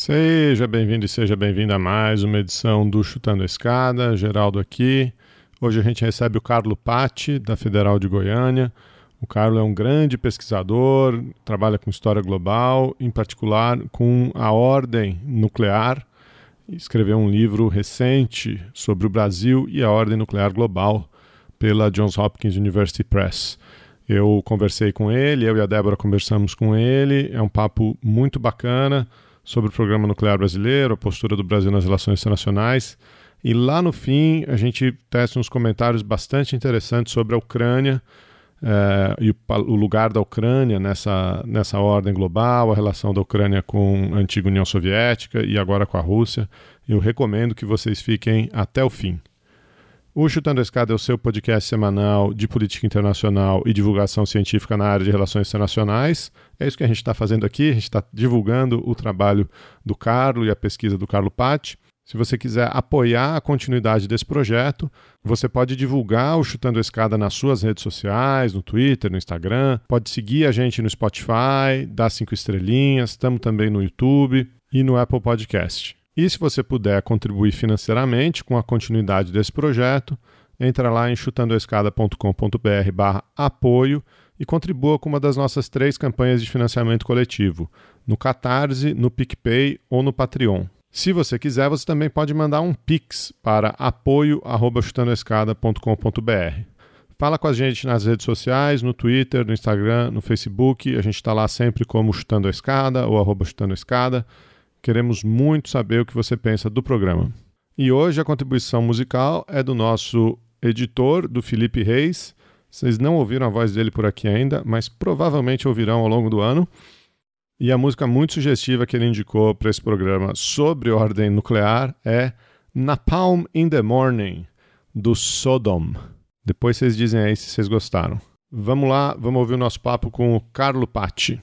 Seja bem-vindo e seja bem-vinda a mais uma edição do Chutando a Escada. Geraldo aqui. Hoje a gente recebe o Carlo Patti, da Federal de Goiânia. O Carlo é um grande pesquisador, trabalha com história global, em particular com a ordem nuclear. Escreveu um livro recente sobre o Brasil e a ordem nuclear global pela Johns Hopkins University Press. Eu conversei com ele, eu e a Débora conversamos com ele. É um papo muito bacana sobre o programa nuclear brasileiro, a postura do Brasil nas relações internacionais. E lá no fim, a gente testa uns comentários bastante interessantes sobre a Ucrânia é, e o, o, lugar da Ucrânia nessa, nessa ordem global, a relação da Ucrânia com a antiga União Soviética e agora com a Rússia. Eu recomendo que vocês fiquem até o fim. O Chutando a Escada é o seu podcast semanal de política internacional e divulgação científica na área de relações internacionais. É isso que a gente está fazendo aqui, a gente está divulgando o trabalho do Carlo e a pesquisa do Carlo Patti. Se você quiser apoiar a continuidade desse projeto, você pode divulgar o Chutando a Escada nas suas redes sociais, no Twitter, no Instagram. Pode seguir a gente no Spotify, dar cinco estrelinhas. Estamos também no YouTube e no Apple Podcast. E se você puder contribuir financeiramente com a continuidade desse projeto, entra lá em chutandoescada.com.br barra apoio e contribua com uma das nossas três campanhas de financiamento coletivo, no Catarse, no PicPay ou no Patreon. Se você quiser, você também pode mandar um Pix para apoio.chutandoescada.com.br. Fala com a gente nas redes sociais, no Twitter, no Instagram, no Facebook. A gente está lá sempre como Chutando a Escada ou arroba Chutando a Escada. Queremos muito saber o que você pensa do programa. E hoje a contribuição musical é do nosso editor, do Felipe Reis. Vocês não ouviram a voz dele por aqui ainda, mas provavelmente ouvirão ao longo do ano. E a música muito sugestiva que ele indicou para esse programa sobre ordem nuclear é Napalm in the Morning, do Sodom. Depois vocês dizem aí se vocês gostaram. Vamos lá, vamos ouvir o nosso papo com o Carlo Patti.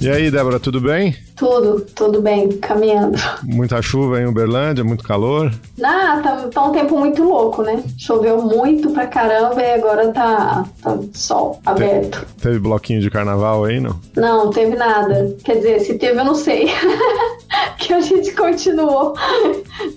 E aí, Débora, tudo bem? Tudo, tudo bem, caminhando. Muita chuva em Uberlândia, muito calor? Ah, tá, tá um tempo muito louco, né? Choveu muito pra caramba e agora tá, tá sol aberto. Te, teve bloquinho de carnaval aí, não? Não, teve nada. Quer dizer, se teve eu não sei. que a gente continuou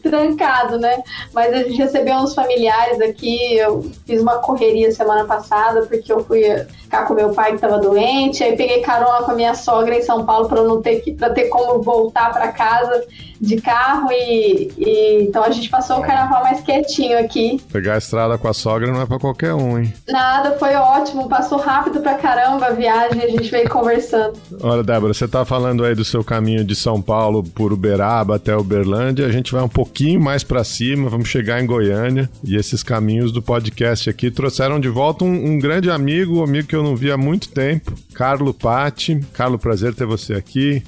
trancado, né? Mas a gente recebeu uns familiares aqui, eu fiz uma correria semana passada porque eu fui ficar com meu pai que estava doente, aí peguei carona com a minha sogra em São Paulo para não ter que para ter como voltar para casa de carro e, e, então a gente passou o carnaval mais quietinho aqui. Pegar a estrada com a sogra não é para qualquer um, hein? Nada, foi ótimo, passou rápido pra caramba a viagem, a gente veio conversando. Olha, Débora, você tá falando aí do seu caminho de São Paulo por Uberaba até Uberlândia, a gente vai um pouquinho mais para cima, vamos chegar em Goiânia e esses caminhos do podcast aqui trouxeram de volta um, um grande amigo, um amigo que eu não vi há muito tempo, Carlo Patti. Carlo, prazer ter você aqui.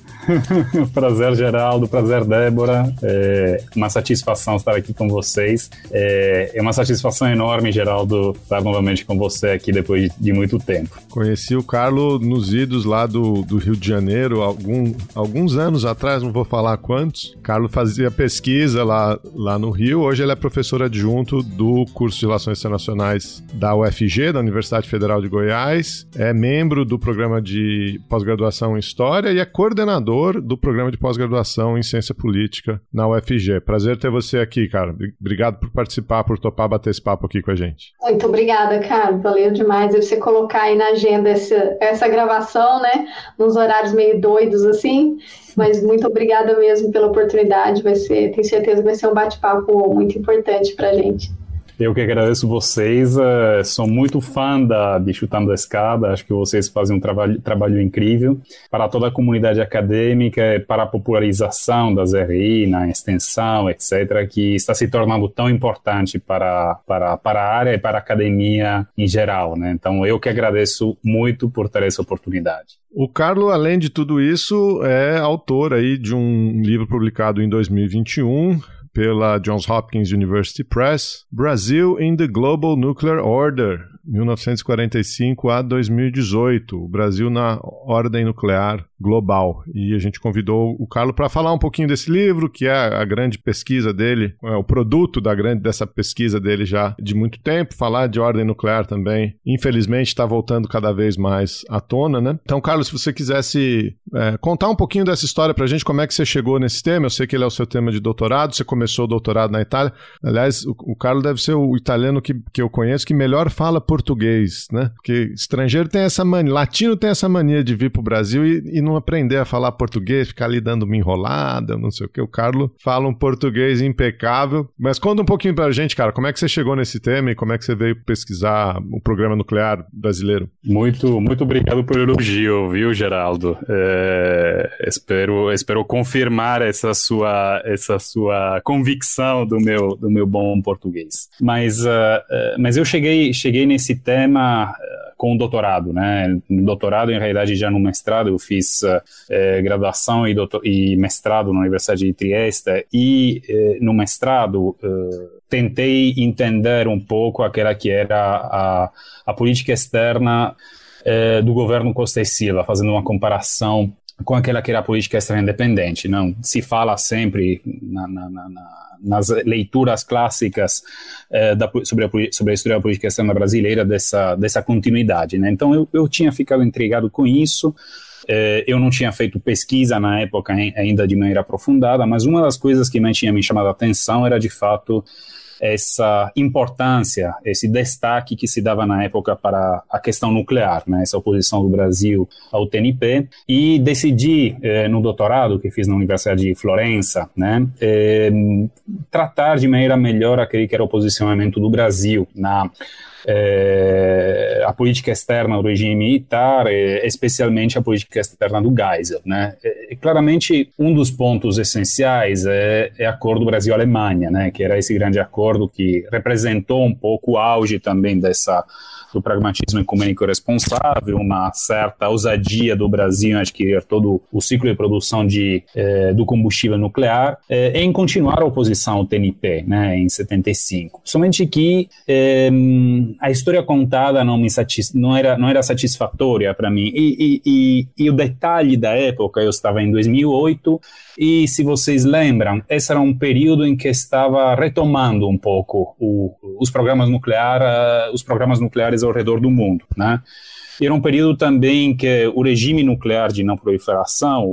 prazer, Geraldo, prazer, Débora. É uma satisfação estar aqui com vocês. É, é uma satisfação enorme, Geraldo, estar novamente com você aqui depois de muito tempo. Conheci o Carlo nos idos lá do, do Rio de Janeiro, algum, alguns anos atrás, não vou falar quantos. Carlo fazia pesquisa lá, lá no Rio. Hoje ele é professor adjunto do curso de Relações Internacionais da UFG, da Universidade Federal de Goiás. É membro do programa de pós-graduação em História e é coordenador coordenador do programa de pós-graduação em Ciência Política na UFG. Prazer ter você aqui, cara. Obrigado por participar, por topar bater esse papo aqui com a gente. Muito obrigada, cara. Valeu demais você colocar aí na agenda essa, essa gravação, né? Nos horários meio doidos assim. Mas muito obrigada mesmo pela oportunidade. Vai ser, tenho certeza vai ser um bate-papo muito importante para a gente. Eu que agradeço vocês, uh, sou muito fã da, de Chutando a Escada, acho que vocês fazem um trabalho, trabalho incrível para toda a comunidade acadêmica, para a popularização das RI na extensão, etc., que está se tornando tão importante para, para, para a área e para a academia em geral. Né? Então, eu que agradeço muito por ter essa oportunidade. O Carlo, além de tudo isso, é autor aí de um livro publicado em 2021, pela Johns Hopkins University Press, Brasil in the Global Nuclear Order, 1945 a 2018, o Brasil na ordem nuclear global. E a gente convidou o Carlos para falar um pouquinho desse livro, que é a grande pesquisa dele, é o produto da grande dessa pesquisa dele já de muito tempo, falar de ordem nuclear também. Infelizmente está voltando cada vez mais à tona, né? Então, Carlos, se você quisesse é, contar um pouquinho dessa história para a gente, como é que você chegou nesse tema? Eu sei que ele é o seu tema de doutorado, você começou o doutorado na Itália. Aliás, o, o Carlos deve ser o italiano que, que eu conheço que melhor fala português, né? Porque estrangeiro tem essa mania, latino tem essa mania de vir para o Brasil e, e não aprender a falar português, ficar ali dando uma enrolada, não sei o que. O Carlos fala um português impecável. Mas conta um pouquinho pra gente, cara, como é que você chegou nesse tema e como é que você veio pesquisar o programa nuclear brasileiro? Muito, muito obrigado pelo elogio, viu, Geraldo? É, espero, espero confirmar essa sua, essa sua convicção do meu, do meu bom português. Mas, uh, mas eu cheguei, cheguei nesse tema com o doutorado, né? Doutorado, em realidade, já no mestrado, eu fiz uh, graduação e, doutor, e, mestrado na Universidade de Trieste, e no mestrado tentei entender um pouco aquela que era a, a política externa do governo Costa e Silva, fazendo uma comparação com aquela que era a política externa independente. Não se fala sempre na, na, na, nas leituras clássicas eh, da, sobre, a, sobre a história da política externa brasileira dessa, dessa continuidade. Né? Então eu, eu tinha ficado intrigado com isso. Eh, eu não tinha feito pesquisa na época ainda de maneira aprofundada, mas uma das coisas que me tinha me chamado a atenção era de fato essa importância, esse destaque que se dava na época para a questão nuclear, né, essa oposição do Brasil ao TNP, e decidi, eh, no doutorado que fiz na Universidade de Florença, né, eh, tratar de maneira melhor aquele que era o posicionamento do Brasil na é, a política externa do regime militar, é, especialmente a política externa do Geisel. Né? É, claramente, um dos pontos essenciais é, é o acordo Brasil-Alemanha, né? que era esse grande acordo que representou um pouco o auge também dessa do pragmatismo ecumênico responsável, uma certa ousadia do Brasil em adquirir todo o ciclo de produção de, eh, do combustível nuclear, eh, em continuar a oposição ao TNP, né, em 75. Somente que eh, a história contada não, me satis, não, era, não era satisfatória para mim. E, e, e, e o detalhe da época, eu estava em 2008, e se vocês lembram, esse era um período em que estava retomando um pouco o, os programas nucleares, os programas nucleares ao redor do mundo, né? Era um período também que o regime nuclear de não proliferação,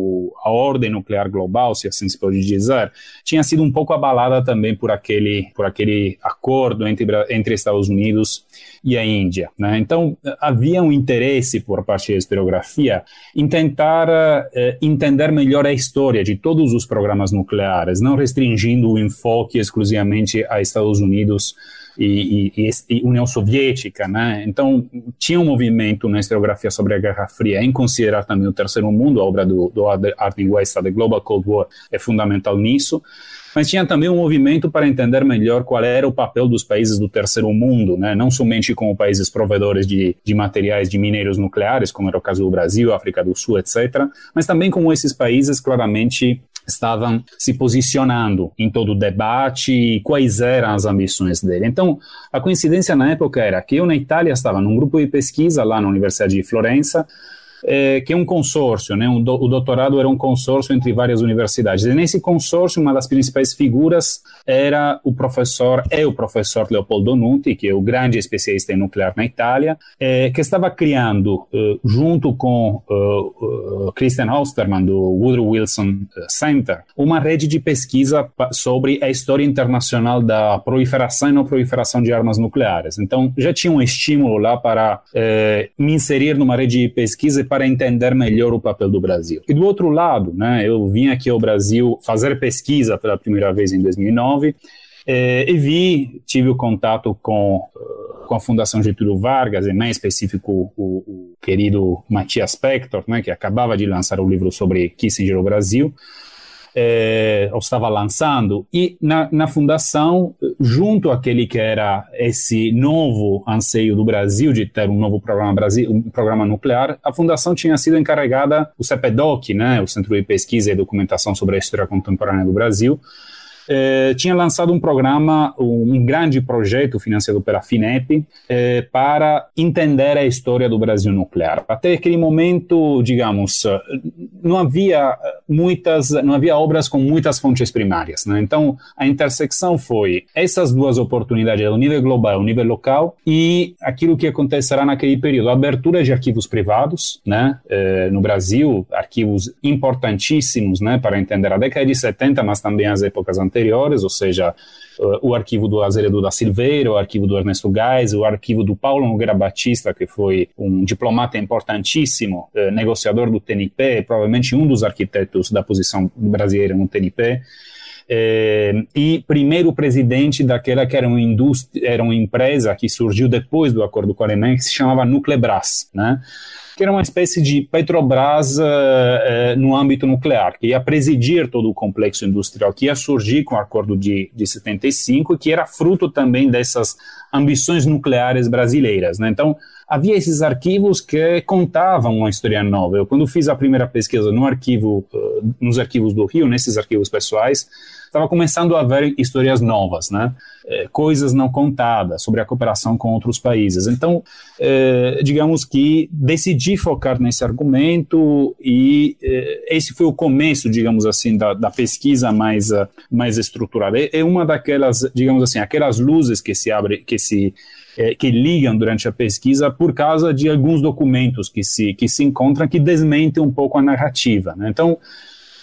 a ordem nuclear global, se assim se pode dizer, tinha sido um pouco abalada também por aquele, por aquele acordo entre, entre Estados Unidos e a Índia. Né? Então, havia um interesse por parte da historiografia em tentar uh, entender melhor a história de todos os programas nucleares, não restringindo o enfoque exclusivamente a Estados Unidos e, e, e, União Soviética, né? Então tinha um movimento na historiografia sobre a Guerra Fria em considerar também o Terceiro Mundo, a obra do, do Arden West, The Global Cold War, é fundamental nisso. Mas tinha também um movimento para entender melhor qual era o papel dos países do terceiro mundo, né? não somente como países provedores de, de materiais de minérios nucleares, como era o caso do Brasil, África do Sul, etc., mas também como esses países claramente estavam se posicionando em todo o debate e quais eram as ambições dele. Então, a coincidência na época era que eu na Itália estava num grupo de pesquisa lá na Universidade de Florença, é, que é um consórcio, né? Um do, o doutorado era um consórcio entre várias universidades. E nesse consórcio, uma das principais figuras era o professor, é o professor Leopoldo Nutti, que é o grande especialista em nuclear na Itália, é, que estava criando, uh, junto com uh, uh, Christian Osterman, do Woodrow Wilson Center, uma rede de pesquisa sobre a história internacional da proliferação e não proliferação de armas nucleares. Então, já tinha um estímulo lá para me inserir numa rede de pesquisa para entender melhor o papel do Brasil. E do outro lado, né, eu vim aqui ao Brasil fazer pesquisa pela primeira vez em 2009 eh, e vi, tive o contato com, uh, com a Fundação Getúlio Vargas, e mais específico o, o querido Matias Pector, né, que acabava de lançar o livro sobre Kissinger no Brasil, é, ou estava lançando, e na, na fundação, junto àquele que era esse novo anseio do Brasil de ter um novo programa, Brasil, um programa nuclear, a fundação tinha sido encarregada, o CEPEDOC, né, o Centro de Pesquisa e Documentação sobre a História Contemporânea do Brasil, eh, tinha lançado um programa, um grande projeto financiado pela FINEP, eh, para entender a história do Brasil nuclear. Até aquele momento, digamos, não havia muitas, não havia obras com muitas fontes primárias. Né? Então, a intersecção foi essas duas oportunidades, o nível global, o nível local, e aquilo que acontecerá naquele período, a abertura de arquivos privados, né? Eh, no Brasil, arquivos importantíssimos, né, para entender a década de 70, mas também as épocas anteriores, ou seja, o arquivo do Azeredo da Silveira, o arquivo do Ernesto Gás, o arquivo do Paulo Nogueira Batista, que foi um diplomata importantíssimo, eh, negociador do TNP, provavelmente um dos arquitetos da posição brasileira no TNP, eh, e primeiro presidente daquela que era uma indústria, era uma empresa que surgiu depois do acordo com a Alemanha, que se chamava Nuclebras, né? Que era uma espécie de Petrobras uh, uh, no âmbito nuclear, que ia presidir todo o complexo industrial, que ia surgir com o acordo de, de 75, que era fruto também dessas ambições nucleares brasileiras. Né? Então, havia esses arquivos que contavam uma história nova. Eu, quando fiz a primeira pesquisa no arquivo, uh, nos arquivos do Rio, nesses arquivos pessoais, estava começando a ver histórias novas, né? Coisas não contadas sobre a cooperação com outros países. Então, digamos que decidi focar nesse argumento e é, esse foi o começo, digamos assim, da, da pesquisa mais mais estruturada. É, é uma daquelas, digamos assim, aquelas luzes que se abrem, que se é, que ligam durante a pesquisa por causa de alguns documentos que se, que se encontram que desmentem um pouco a narrativa. Né? Então,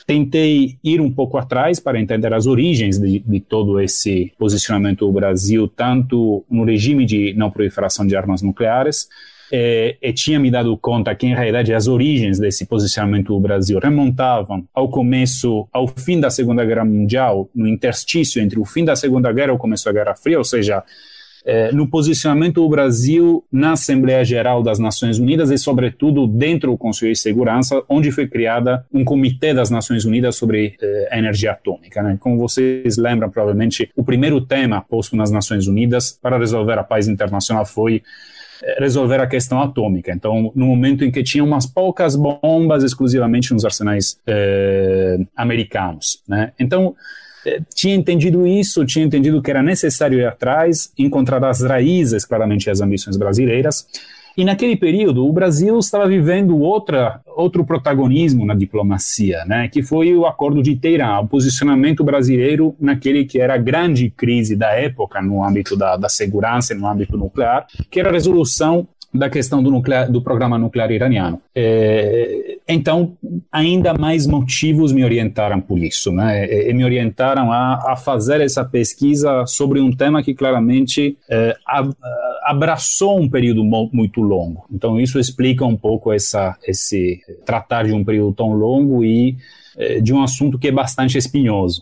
tentei ir um pouco atrás para entender as origens de, de, todo esse posicionamento do Brasil, tanto no regime de não proliferação de armas nucleares, é, e tinha me dado conta que, em realidade, as origens desse posicionamento do Brasil remontavam ao começo, ao fim da Segunda Guerra Mundial, no interstício entre o fim da Segunda Guerra e o começo da Guerra Fria, ou seja, é, no posicionamento do Brasil na Assembleia Geral das Nações Unidas e, sobretudo, dentro do Conselho de Segurança, onde foi criada um Comitê das Nações Unidas sobre é, a energia atômica. Né? Como vocês lembram, provavelmente, o primeiro tema posto nas Nações Unidas para resolver a paz internacional foi é, resolver a questão atômica. Então, no momento em que tinha umas poucas bombas exclusivamente nos arsenais eh, americanos, né? Então, eh, tinha entendido isso, tinha entendido que era necessário ir atrás, encontrar as raízes, claramente, as ambições brasileiras. E naquele período, o Brasil estava vivendo outra, outro protagonismo na diplomacia, né, que foi o Acordo de Teherã, o posicionamento brasileiro naquele que era a grande crise da época no âmbito da, da segurança, no âmbito nuclear, que era a resolução da questão do, nuclear, do programa nuclear iraniano. É, então, ainda mais motivos me orientaram por isso, né? E, e me orientaram a, a, fazer essa pesquisa sobre um tema que claramente é, abraçou um período muito longo. Então, isso explica um pouco essa, esse tratar de um período tão longo e é, de um assunto que é bastante espinhoso.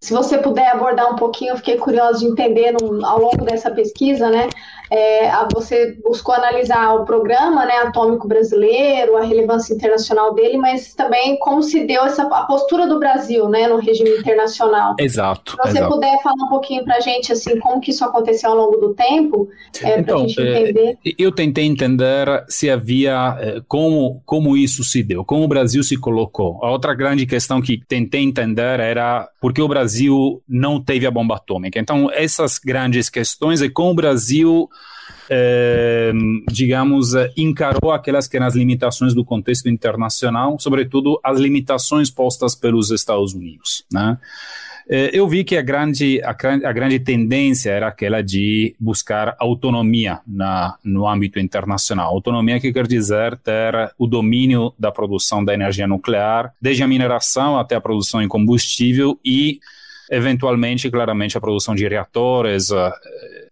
Se você puder abordar um pouquinho, eu fiquei curiosa de entender no, ao longo dessa pesquisa, né? É, você buscou analisar o programa né, atômico brasileiro, a relevância internacional dele, mas também como se deu essa, a postura do Brasil né, no regime internacional. Exato. Se você exato. puder falar um pouquinho para a gente assim, como que isso aconteceu ao longo do tempo, é, então, gente é, entender. eu tentei entender se havia, é, como, como isso se deu, como o Brasil se colocou. A outra grande questão que tentei entender era por que o Brasil não teve a bomba atômica. Então, essas grandes questões é como o Brasil é, digamos, encarou aquelas que eram as limitações do contexto internacional, sobretudo as limitações postas pelos Estados Unidos. Né? Eh, eu vi que a grande, a, a, grande tendência era aquela de buscar autonomia na, no âmbito internacional. Autonomia que quer dizer ter o domínio da produção da energia nuclear, desde a mineração até a produção em combustível e eventualmente, claramente, a produção de reatores, uh,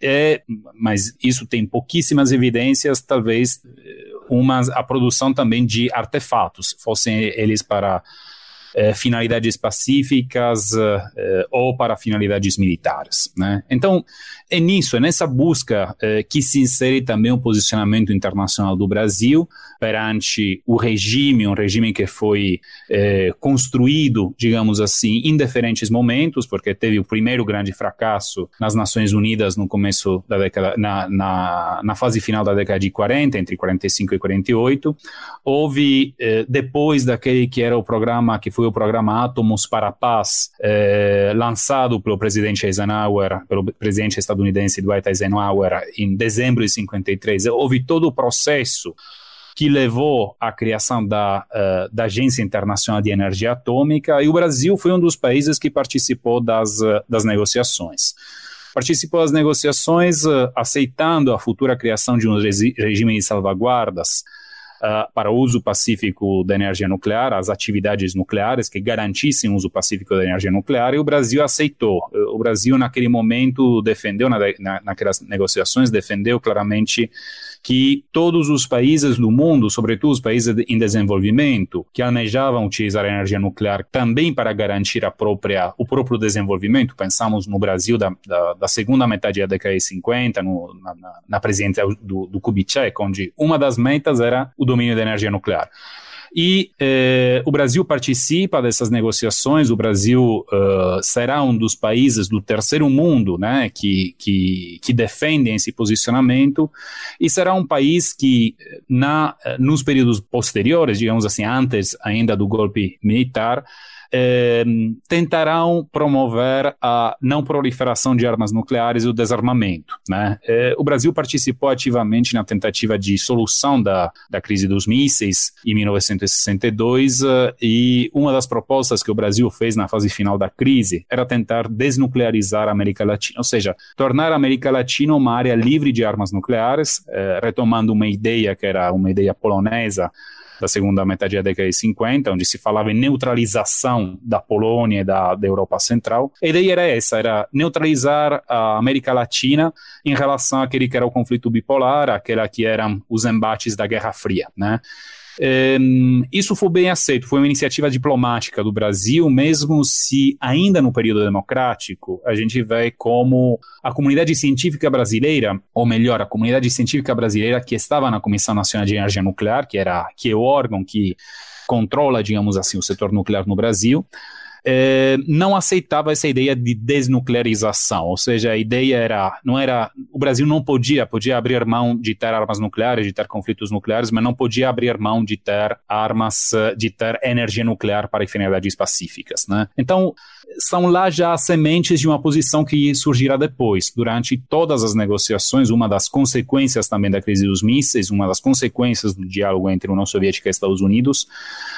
é, mas isso tem pouquíssimas evidências, talvez eh, uma, a produção também de artefatos, fossem eles para eh, finalidades pacíficas eh, ou para finalidades militares. Né? Então, É nisso, é nessa busca eh, que se insere também o posicionamento internacional do Brasil perante o regime, um regime que foi eh, construído, digamos assim, em diferentes momentos, porque teve o primeiro grande fracasso nas Nações Unidas no começo da década, na, na, na fase final da década de 40, entre 45 e 48. Houve, eh, depois daquele que era o programa, que foi o programa Átomos para a Paz, lançado pelo presidente Eisenhower, pelo presidente estadunidense Dwight Eisenhower, em dezembro de 53, houve todo o processo que levou à criação da, uh, da Agência Internacional de Energia Atômica, e o Brasil foi um dos países que participou das, uh, das negociações. Participou das negociações uh, aceitando a futura criação de um regime de salvaguardas uh, para o uso pacífico da energia nuclear, as atividades nucleares que garantissem o uso pacífico da energia nuclear, e o Brasil aceitou. O Brasil, naquele momento, defendeu, na, na, naquelas negociações, defendeu claramente que todos os países do mundo, sobretudo os países em desenvolvimento, que almejavam utilizar a energia nuclear também para garantir a própria, o próprio desenvolvimento, pensamos no Brasil da, da, da segunda metade da década de 50, no, na, na presidência do, do Kubitschek, onde uma das metas era o domínio da energia nuclear. E eh, o Brasil participa dessas negociações, o Brasil uh, será um dos países do terceiro mundo né, que, que, que defendem esse posicionamento, e será um país que, na, nos períodos posteriores, digamos assim, antes ainda do golpe militar, eh, tentarão promover a não proliferação de armas nucleares e o desarmamento. Né? Eh, o Brasil participou ativamente na tentativa de solução da, da crise dos mísseis em 1962 eh, e uma das propostas que o Brasil fez na fase final da crise era tentar desnuclearizar a América Latina, ou seja, tornar a América Latina uma área livre de armas nucleares, eh, retomando uma ideia que era uma ideia polonesa da segunda metade da década de 50, onde se falava em neutralização da Polônia e da, da Europa Central. A ideia era essa, era neutralizar a América Latina em relação àquele que era o conflito bipolar, aquela que eram os embates da Guerra Fria, né? Isso foi bem aceito, foi uma iniciativa diplomática do Brasil, mesmo se ainda no período democrático a gente vê como a comunidade científica brasileira, ou melhor, a comunidade científica brasileira que estava na Comissão Nacional de Energia Nuclear, que era que é o órgão que controla, digamos assim, o setor nuclear no Brasil, é, não aceitava essa ideia de desnuclearização, ou seja, a ideia era, não era, o Brasil não podia, podia abrir mão de ter armas nucleares, de ter conflitos nucleares, mas não podia abrir mão de ter armas, de ter energia nuclear para finalidades pacíficas, né? Então, são lá já sementes de uma posição que surgirá depois. Durante todas as negociações, uma das consequências também da crise dos mísseis, uma das consequências do diálogo entre a União Soviética e Estados Unidos,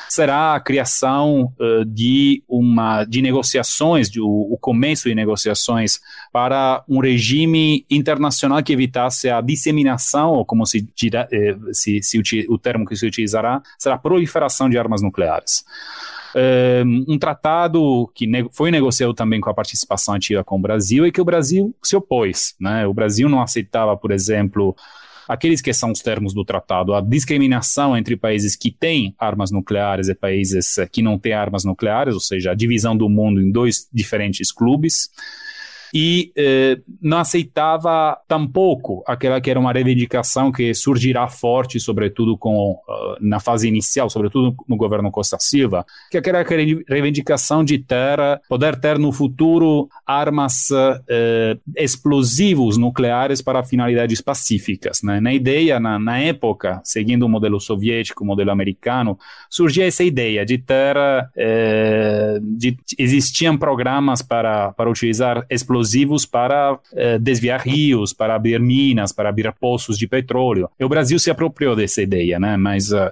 será a criação uh, de uma de negociações, de, o, o, começo de negociações para um regime internacional que evitasse a disseminação, ou como se, eh, se, se o termo que se utilizará, será a proliferação de armas nucleares um tratado que foi negociado também com a participação ativa com o Brasil e que o Brasil se opôs. Né? O Brasil não aceitava, por exemplo, aqueles que são os termos do tratado, a discriminação entre países que têm armas nucleares e países que não têm armas nucleares, ou seja, a divisão do mundo em dois diferentes clubes e eh, não aceitava tampouco aquela que era uma reivindicação que surgirá forte, sobretudo com, uh, na fase inicial, sobretudo no governo Costa Silva, que é aquela reivindicação de ter, poder ter no futuro armas uh, explosivos nucleares para finalidades pacíficas. Né? Na ideia, na, na, época, seguindo o modelo soviético, o modelo americano, surgia essa ideia de ter, uh, de, existiam programas para, para utilizar explosivos explosivos para eh, desviar rios, para abrir minas, para abrir poços de petróleo. E o Brasil se apropriou dessa ideia, né? Mas uh,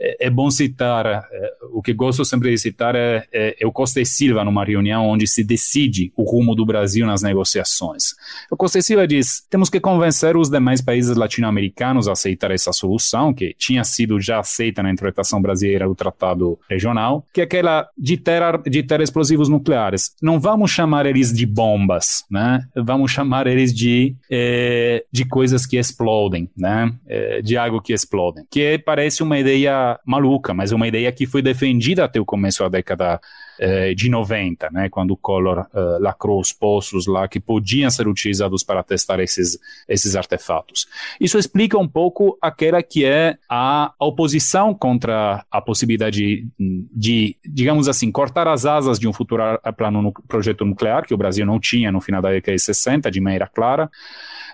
é, é bom citar, é, o que gosto sempre de citar é, é, é, o Costa e Silva numa reunião onde se decide o rumo do Brasil nas negociações. O Costa e Silva diz, temos que convencer os demais países latino-americanos a aceitar essa solução, que tinha sido já aceita na interpretação brasileira do Tratado Regional, que é aquela de ter, de ter explosivos nucleares. Não vamos chamar eles de bombas, né? Vamos chamar eles de, é, de coisas que explodem, né? De algo que explodem. Que parece uma ideia maluca, mas uma ideia que foi defendida até o começo da década eh, de 90, né, quando o Collor eh, lacrou os poços lá que podiam ser utilizados para testar esses, esses artefatos. Isso explica um pouco aquela que é a oposição contra a possibilidade de, de digamos assim, cortar as asas de um futuro plano projeto nuclear, que o Brasil não tinha no final da década de 60, de maneira clara,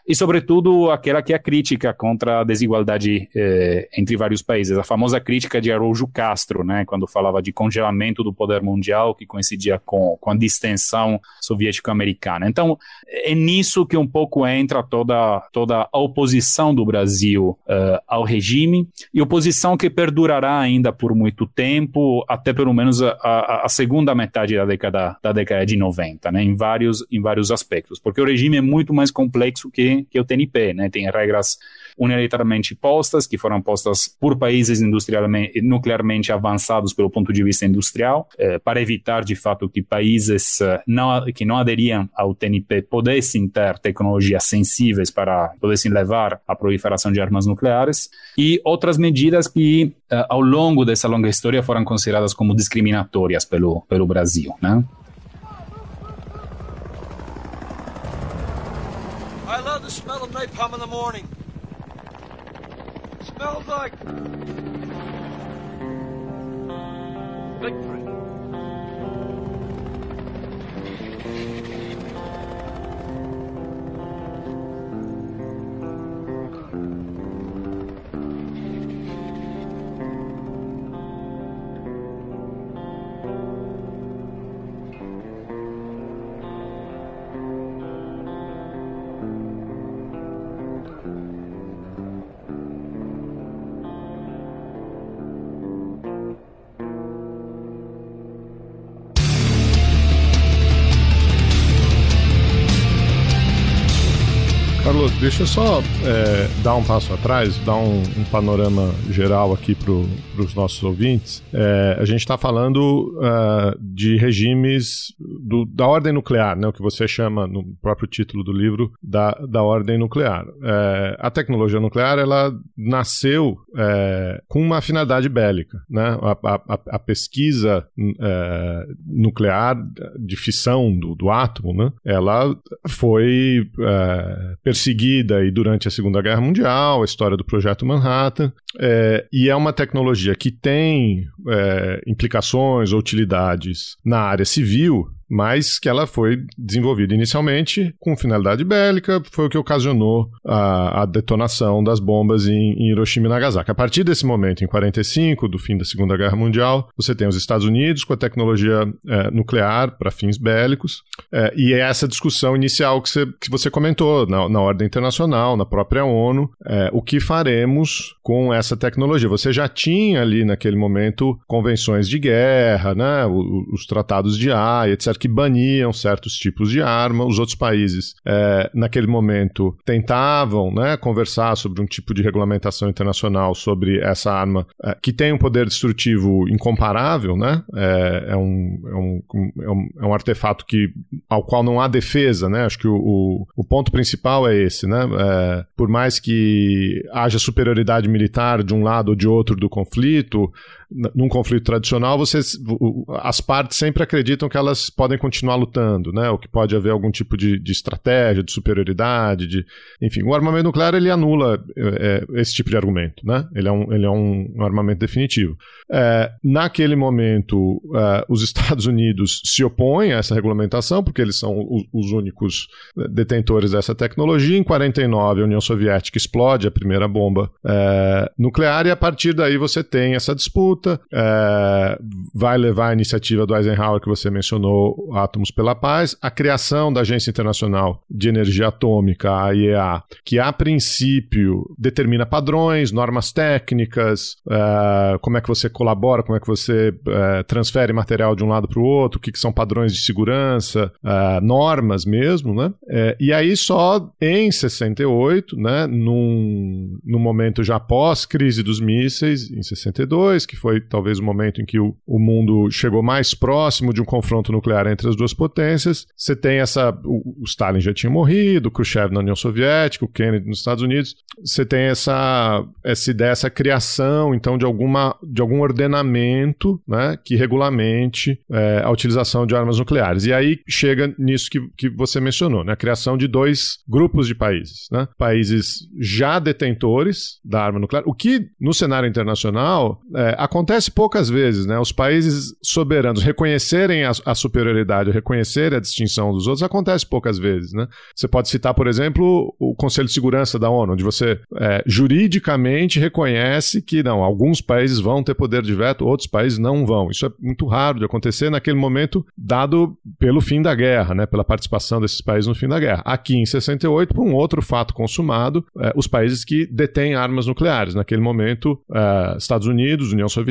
e, sobretudo, aquela que é a crítica contra a desigualdade eh, entre vários países, a famosa crítica de Araújo Castro, né, quando falava de congelamento do poder mundial, que coincidia com, com a distensão soviético-americana. Então, é nisso que um pouco entra toda, toda a oposição do Brasil uh, ao regime, e oposição que perdurará ainda por muito tempo, até pelo menos a, a, a segunda metade da década, da década de 90, né, em, vários, em vários aspectos, porque o regime é muito mais complexo que que, o TNP, né? Tem regras unilateralmente postas, que foram postas por países industrialmente, nuclearmente avançados pelo ponto de vista industrial, eh, para evitar, de fato, que países eh, não, que não aderiam ao TNP pudessem ter tecnologias sensíveis para pudessem levar à proliferação de armas nucleares, e outras medidas que, eh, ao longo dessa longa história, foram consideradas como discriminatórias pelo, pelo Brasil, né? the smell of napalm in the morning. Smells like victory. Carlos, deixa só é, dar um passo atrás, dar um, um panorama geral aqui para os nossos ouvintes. É, a gente está falando uh, de regimes do, da ordem nuclear, né, o que você chama no próprio título do livro da, da ordem nuclear. É, a tecnologia nuclear ela nasceu é, com uma finalidade bélica. Né? A, a, a pesquisa é, nuclear de fissão do, do átomo, né, ela foi perseguida e durante a Segunda Guerra Mundial, a história do Projeto Manhattan, é, e é uma tecnologia que tem é, implicações ou utilidades na área civil, mas que ela foi desenvolvida inicialmente com finalidade bélica, foi o que ocasionou a, a detonação das bombas em, em, Hiroshima e Nagasaki. A partir desse momento, em 45, do fim da Segunda Guerra Mundial, você tem os Estados Unidos com a tecnologia é, nuclear para fins bélicos, é, e é essa discussão inicial que você, que você comentou na, na ordem internacional, na própria ONU, é, o que faremos com essa tecnologia. Você já tinha ali naquele momento convenções de guerra, né, os, os tratados de Haia, etc que baniam certos tipos de arma. Os outros países, é, naquele momento, tentavam né, conversar sobre um tipo de regulamentação internacional sobre essa arma é, que tem um poder destrutivo incomparável, né? É, é, um, é, um, é, um, é um artefato que, ao qual não há defesa, né? Acho que o, o, o ponto principal é esse, né? Por mais que haja superioridade militar de um lado ou de outro do conflito, num conflito tradicional, vocês, as partes sempre acreditam que elas podem continuar lutando, né? Ou que pode haver algum tipo de, de estratégia, de superioridade, de, enfim, o armamento nuclear ele anula é, é esse tipo de argumento, né? Ele é um, ele é um, um armamento definitivo. É, naquele momento, é, os Estados Unidos se opõem a essa regulamentação porque eles são os, os únicos detentores dessa tecnologia. Em 49, a União Soviética explode a primeira bomba é, nuclear e a partir daí você tem essa disputa é, vai levar a iniciativa do Eisenhower que você mencionou, Átomos pela Paz, a criação da Agência Internacional de Energia Atômica, a IEA, que a princípio determina padrões, normas técnicas, é, como é que você colabora, como é que você é, transfere material de um lado para o outro, o que, que, são padrões de segurança, é, normas mesmo, né? É, e aí só em 68, né, num, no momento já pós-crise dos mísseis, em 62, que foi talvez o momento em que o, o mundo chegou mais próximo de um confronto nuclear entre as duas potências. Você tem essa. O, o Stalin já tinha morrido, o Khrushchev na União Soviética, o Kennedy nos Estados Unidos. Você tem essa, essa ideia, essa criação, então, de, alguma, de algum ordenamento né, que regulamente é, a utilização de armas nucleares. E aí chega nisso que, que você mencionou, né, a criação de dois grupos de países. Né? Países já detentores da arma nuclear, o que no cenário internacional é, acontece poucas vezes. Né? Os países soberanos reconhecerem a, a superioridade, reconhecerem a distinção dos outros, acontece poucas vezes. Né? Você pode citar, por exemplo, o Conselho de Segurança da ONU, onde você é, juridicamente reconhece que não, alguns países vão ter poder de veto, outros países não vão. Isso é muito raro de acontecer naquele momento dado pelo fim da guerra, né? pela participação desses países no fim da guerra. Aqui em 68, por um outro fato consumado, é, os países que detêm armas nucleares. Naquele momento, é, Estados Unidos, União Soviética,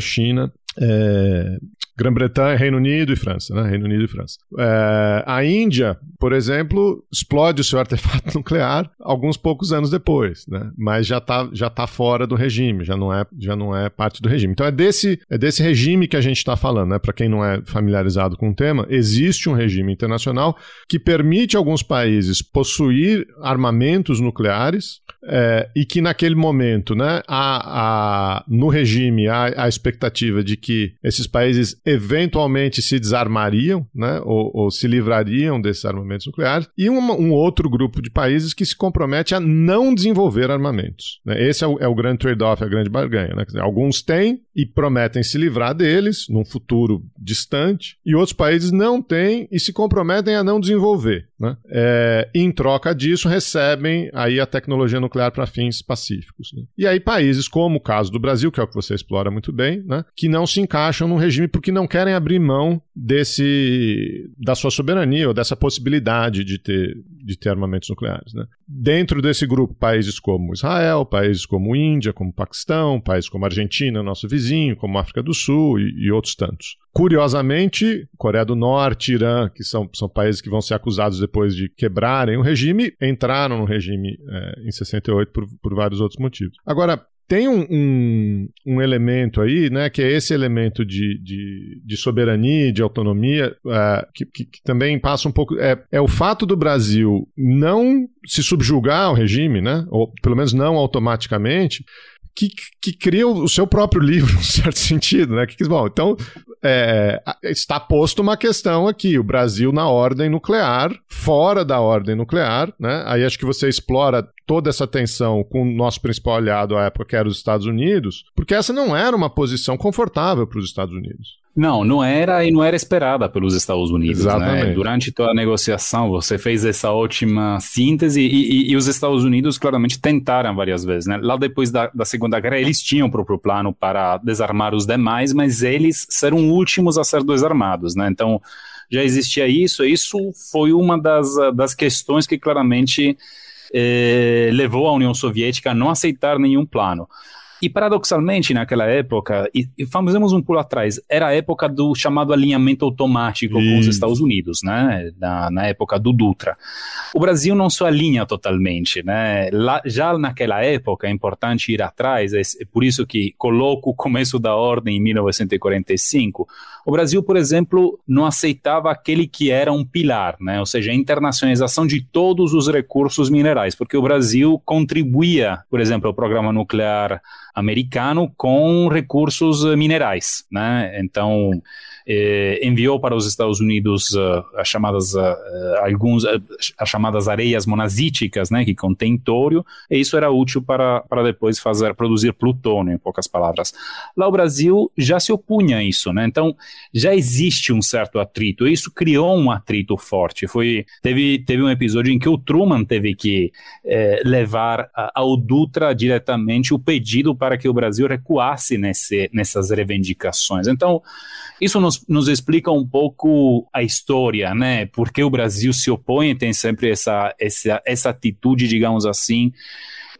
China. É, Grã-Bretanha, Reino Unido e França, né? Reino Unido e França. É, a Índia, por exemplo, explode o seu artefato nuclear alguns poucos anos depois, né? Mas já está já tá fora do regime, já não é já não é parte do regime. Então é desse é desse regime que a gente está falando, né? Para quem não é familiarizado com o tema, existe um regime internacional que permite alguns países possuir armamentos nucleares é, e que naquele momento, né? A, a, no regime há a expectativa de que esses países eventualmente se desarmariam, né, ou, ou se livrariam desses armamentos nucleares, e um, um, outro grupo de países que se compromete a não desenvolver armamentos. Né? Esse é o, é o grande trade-off, a grande barganha. Né? Dizer, alguns têm e prometem se livrar deles num futuro distante, e outros países não têm e se comprometem a não desenvolver. Né? É, em troca disso, recebem aí a tecnologia nuclear para fins pacíficos. Né? E aí países como o caso do Brasil, que é o que você explora muito bem, né? que não se encaixam num regime porque não querem abrir mão desse da sua soberania ou dessa possibilidade de ter, de ter armamentos nucleares. Né? Dentro desse grupo, países como Israel, países como Índia, como Paquistão, países como Argentina, nosso vizinho, como África do Sul e, e outros tantos. Curiosamente, Coreia do Norte, Irã, que são, são países que vão ser acusados depois de quebrarem o regime, entraram no regime é, em 68 por, por vários outros motivos. Agora, tem um, um, um, elemento aí, né, que é esse elemento de, de, de soberania, de autonomia, uh, que, que, que, também passa um pouco. É, é o fato do Brasil não se subjugar ao regime, né, ou pelo menos não automaticamente, que, que cria o seu próprio livro, em certo sentido, né? Que, bom, então, é, está posto uma questão aqui, o Brasil na ordem nuclear, fora da ordem nuclear, né? Aí acho que você explora toda essa tensão com o nosso principal aliado à época, que era os Estados Unidos, porque essa não era uma posição confortável para os Estados Unidos. Não, não era e não era esperada pelos Estados Unidos. Né? Exatamente. Né? Durante toda a negociação, você fez essa ótima síntese e, e, e, os Estados Unidos claramente tentaram várias vezes. Né? Lá depois da, da Segunda Guerra, eles tinham o próprio plano para desarmar os demais, mas eles serão últimos a ser desarmados. Né? Então, já existia isso. Isso foi uma das, das questões que claramente eh, levou a União Soviética a não aceitar nenhum plano. E paradoxalmente, naquela época, e, e fazemos um pulo atrás, era a época do chamado alinhamento automático Isso. com os Estados Unidos, né? Na, na, época do Dutra. O Brasil não se alinha totalmente, né? Lá, já naquela época é importante ir atrás, é, é por isso que coloco o começo da ordem em 1945. O Brasil, por exemplo, não aceitava aquele que era um pilar, né? Ou seja, a internacionalização de todos os recursos minerais, porque o Brasil contribuía, por exemplo, ao programa nuclear americano com recursos minerais, né? Então enviou para os Estados Unidos uh, as chamadas uh, alguns as chamadas areias monazíticas, né, que contém tório, e isso era útil para, para depois fazer produzir plutônio, em poucas palavras. Lá o Brasil já se opunha a isso, né? Então já existe um certo atrito. E isso criou um atrito forte. Foi teve teve um episódio em que o Truman teve que eh, levar ao Dutra diretamente o pedido para que o Brasil recuasse nesse, nessas reivindicações. Então isso nos, nos explica um pouco a história, né? Porque o Brasil se opõe, tem sempre essa, essa, essa atitude, digamos assim,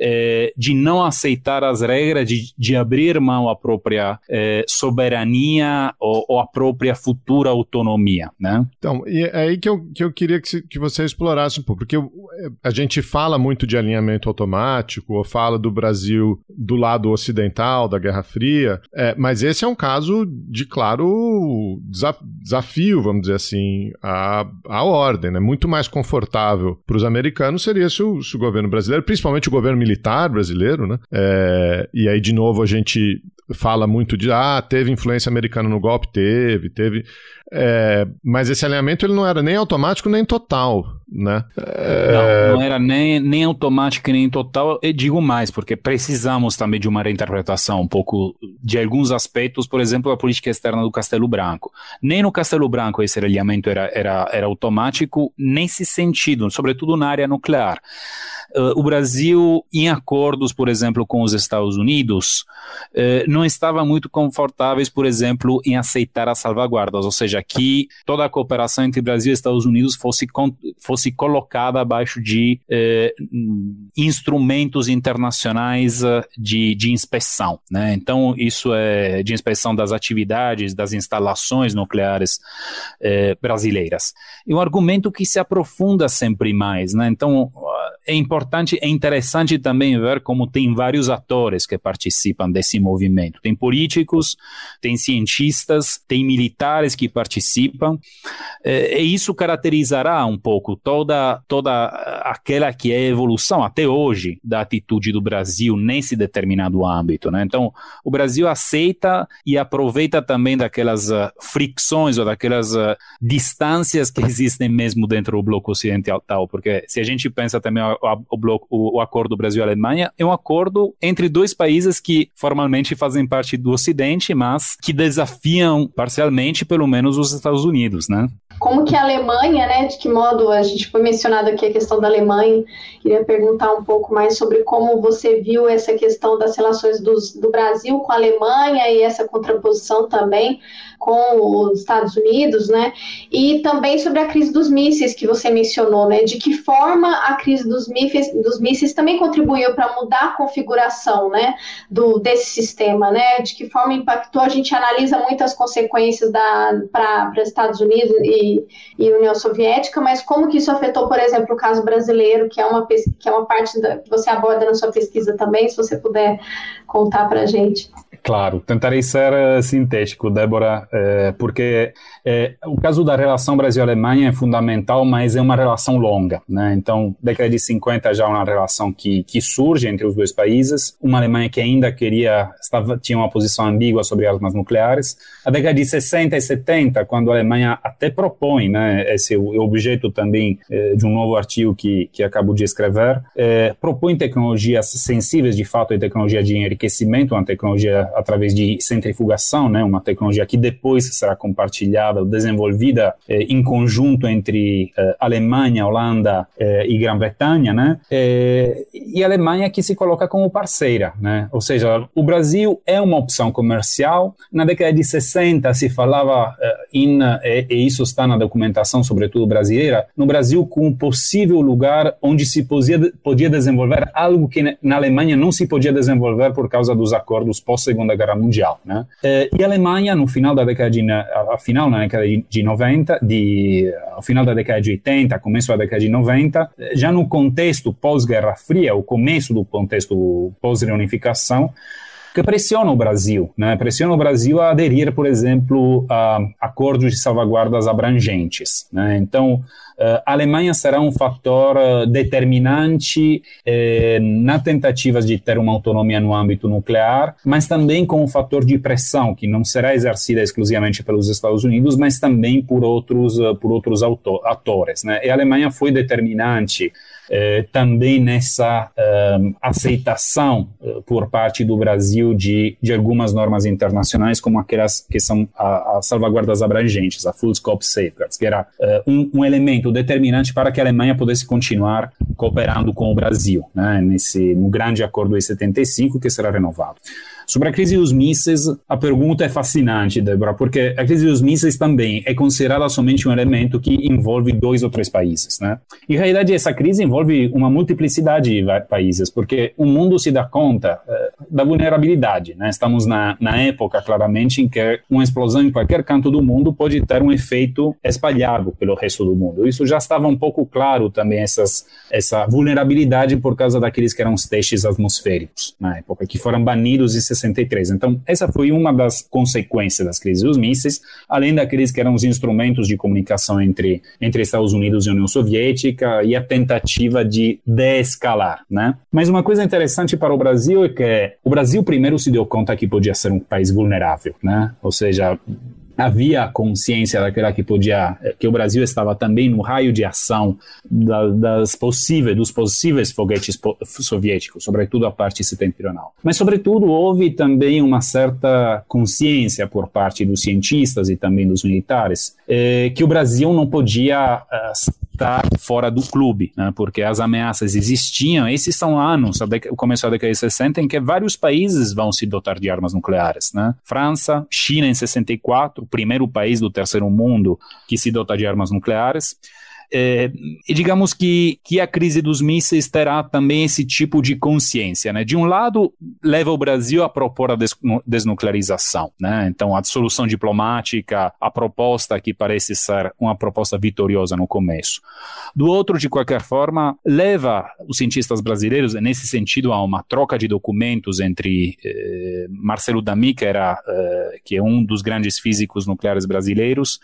é, de não aceitar as regras, de, de abrir mão à própria é, soberania ou, ou à própria futura autonomia. Né? Então, é aí que eu, que eu queria que, que você explorasse um pouco, porque a gente fala muito de alinhamento automático, ou fala do Brasil do lado ocidental da Guerra Fria, é, mas esse é um caso de, claro, desafio, vamos dizer assim, à, à ordem. Né? Muito mais confortável para os americanos seria se o, se o, governo brasileiro, principalmente o governo militar brasileiro, né? É, e aí, de novo, a gente fala muito de ah, teve influência americana no golpe, teve, teve. É, mas esse alinhamento ele não era nem automático nem total, né? É... Não, não era nem, nem automático nem total. Eu digo mais, porque precisamos também de uma reinterpretação um pouco de alguns aspectos, por exemplo, a política externa do Castelo Branco. Nem no Castelo Branco esse alinhamento era, era, era automático, nesse sentido, sobretudo na área nuclear. Uh, o Brasil, em acordos, por exemplo, com os Estados Unidos, uh, não estava muito confortáveis, por exemplo, em aceitar as salvaguardas, ou seja, que toda a cooperação entre Brasil e Estados Unidos fosse, fosse colocada abaixo de uh, instrumentos internacionais de, de inspeção. Né? Então, isso é de inspeção das atividades, das instalações nucleares brasileiras. E um argumento que se aprofunda sempre mais. Né? Então, é importante, é interessante também ver como tem vários atores que participam desse movimento. Tem políticos, tem cientistas, tem militares que participam, é, e isso caracterizará um pouco toda, toda aquela que é a evolução até hoje da atitude do Brasil nesse determinado âmbito. Né? Então, o Brasil aceita e aproveita também daquelas uh, fricções ou daquelas uh, distâncias que existem mesmo dentro do bloco ocidental, porque se a gente pensa também o, bloco, o, o acordo Brasil-Alemanha é um acordo entre dois países que formalmente fazem parte do Ocidente, mas que desafiam parcialmente, pelo menos, os Estados Unidos, né? Como que a Alemanha, né? De que modo a gente foi mencionado aqui a questão da Alemanha. Queria perguntar um pouco mais sobre como você viu essa questão das relações dos, do Brasil com a Alemanha e essa contraposição também com os Estados Unidos, né? E também sobre a crise dos mísseis que você mencionou, né? De que forma a crise dos mísseis, dos mísseis também contribuiu para mudar a configuração, né? Do desse sistema, né? De que forma impactou? A gente analisa muitas consequências para Estados Unidos e, e União Soviética, mas como que isso afetou, por exemplo, o caso brasileiro, que é uma que é uma parte da, que você aborda na sua pesquisa também, se você puder contar para a gente. Claro, tentarei ser uh, sintético, Débora, uh, porque uh, o caso da relação Brasil-Alemanha é fundamental, mas é uma relação longa. Né? Então, década de 50 já é uma relação que, que surge entre os dois países, uma Alemanha que ainda queria, estava, tinha uma posição ambígua sobre armas nucleares. A década de 60 e 70, quando a Alemanha até propõe, né, esse é o objeto também de um novo artigo que, que acabo de escrever, propõe tecnologias sensíveis, de fato, e tecnologia de enriquecimento, uma tecnologia através de centrifugação, né, uma tecnologia que depois será compartilhada, desenvolvida eh, em conjunto entre eh, Alemanha, Holanda eh, e Grã-Bretanha, né, eh, e Alemanha que se coloca como parceira, né, ou seja, o Brasil é uma opção comercial. Na década de 60 se falava eh, em, e, e isso está na documentação, sobretudo brasileira, no Brasil com um possível lugar onde se podia, podia desenvolver algo que na Alemanha não se podia desenvolver por causa dos acordos pós-Segunda Guerra Mundial. Né? Eh, e a Alemanha, no final da década de, final da década de 90, de, ao final da década de 80, começo da década de 90, eh, já no contexto pós-Guerra Fria, o começo do contexto pós-reunificação, que pressiona o Brasil, né? pressiona o Brasil a aderir, por exemplo, a acordos de salvaguardas abrangentes. Né? Então, eh, a Alemanha será um fator eh, determinante eh, na tentativa de ter uma autonomia no âmbito nuclear, mas também com um fator de pressão que não será exercida exclusivamente pelos Estados Unidos, mas também por outros por outros atores. Né? E a Alemanha foi determinante eh, também nessa eh, aceitação eh, por parte do Brasil de, de algumas normas internacionais, como aquelas que são as salvaguardas abrangentes, a Full Scope Safeguards, que era um, um, elemento determinante para que a Alemanha pudesse continuar cooperando com o Brasil, né, nesse, no grande acordo de 75, que será renovado. Sobre a crise dos mísseis, a pergunta é fascinante, Débora, porque a crise dos mísseis também é considerada somente um elemento que envolve dois ou três países, né? Em realidade, essa crise envolve uma multiplicidade de países, porque o mundo se dá conta uh, da vulnerabilidade, né? Estamos na, na época, claramente, em que uma explosão em qualquer canto do mundo pode ter um efeito espalhado pelo resto do mundo. Isso já estava um pouco claro também, essas, essa vulnerabilidade por causa daqueles que eram os testes atmosféricos na época, que foram banidos em 63. Então, essa foi uma das consequências das crises dos mísseis, além daqueles que eram os instrumentos de comunicação entre, entre Estados Unidos e União Soviética e a tentativa de desescalar, né? Mas uma coisa interessante para o Brasil é que o Brasil primeiro se deu conta que podia ser um país vulnerável, né? Ou seja, havia consciência daquela que podia que o Brasil estava também no raio de ação da, das possíveis dos possíveis foguetes soviéticos, sobretudo a parte setentrional. Mas sobretudo houve também uma certa consciência por parte dos cientistas e também dos militares eh, que o Brasil não podia eh, estar fora do clube, né, porque as ameaças existiam. Esses são anos, o começo da década de 60, em que vários países vão se dotar de armas nucleares. Né? França, China em 64, o primeiro país do terceiro mundo que se dota de armas nucleares. É, e digamos que, que a crise dos mísseis terá também esse tipo de consciência. Né? De um lado, leva o Brasil a propor a des desnuclearização. Né? Então, a solução diplomática, a proposta que parece ser uma proposta vitoriosa no começo. Do outro, de qualquer forma, leva os cientistas brasileiros, nesse sentido, a uma troca de documentos entre eh, Marcelo D'Amica, era, eh, que é um dos grandes físicos nucleares brasileiros,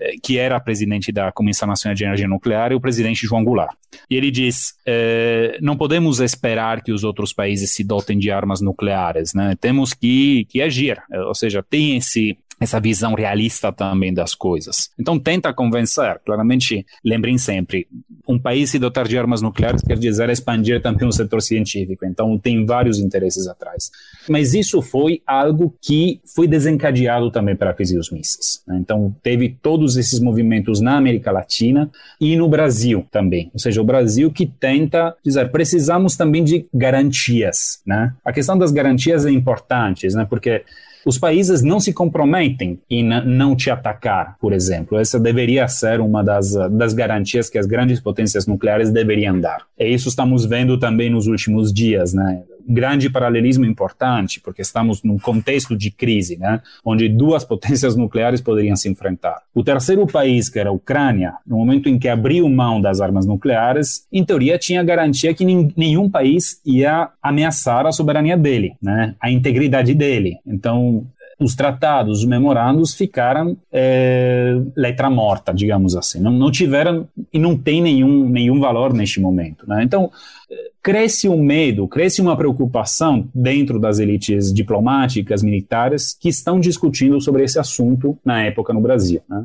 eh, que era presidente da Comissão Nacional de Energia energia nuclear e o presidente João Goulart. E ele diz: eh, não podemos esperar que os outros países se dotem de armas nucleares, né? temos que, que agir. Ou seja, tem esse essa visão realista também das coisas. Então tenta convencer, claramente, lembrem sempre, um país se dotar de armas nucleares quer dizer expandir também o setor científico, então tem vários interesses atrás. Mas isso foi algo que foi desencadeado também para a crise dos mísseis. Né? Então teve todos esses movimentos na América Latina e no Brasil também, ou seja, o Brasil que tenta dizer, precisamos também de garantias, né? A questão das garantias é importante, né? Porque os países não se comprometem em não te atacar, por exemplo. Essa deveria ser uma das, das garantias que as grandes potências nucleares deveriam dar. E isso estamos vendo também nos últimos dias, né? Grande paralelismo importante, porque estamos num contexto de crise, né, onde duas potências nucleares poderiam se enfrentar. O terceiro país, que era a Ucrânia, no momento em que abriu mão das armas nucleares, em teoria tinha garantia que nenhum país ia ameaçar a soberania dele, né, a integridade dele. Então, os tratados, os memorandos ficaram é, letra morta, digamos assim. Não, não tiveram e não tem nenhum, nenhum valor neste momento. Né? Então, cresce um medo, cresce uma preocupação dentro das elites diplomáticas, militares, que estão discutindo sobre esse assunto na época no Brasil. Né?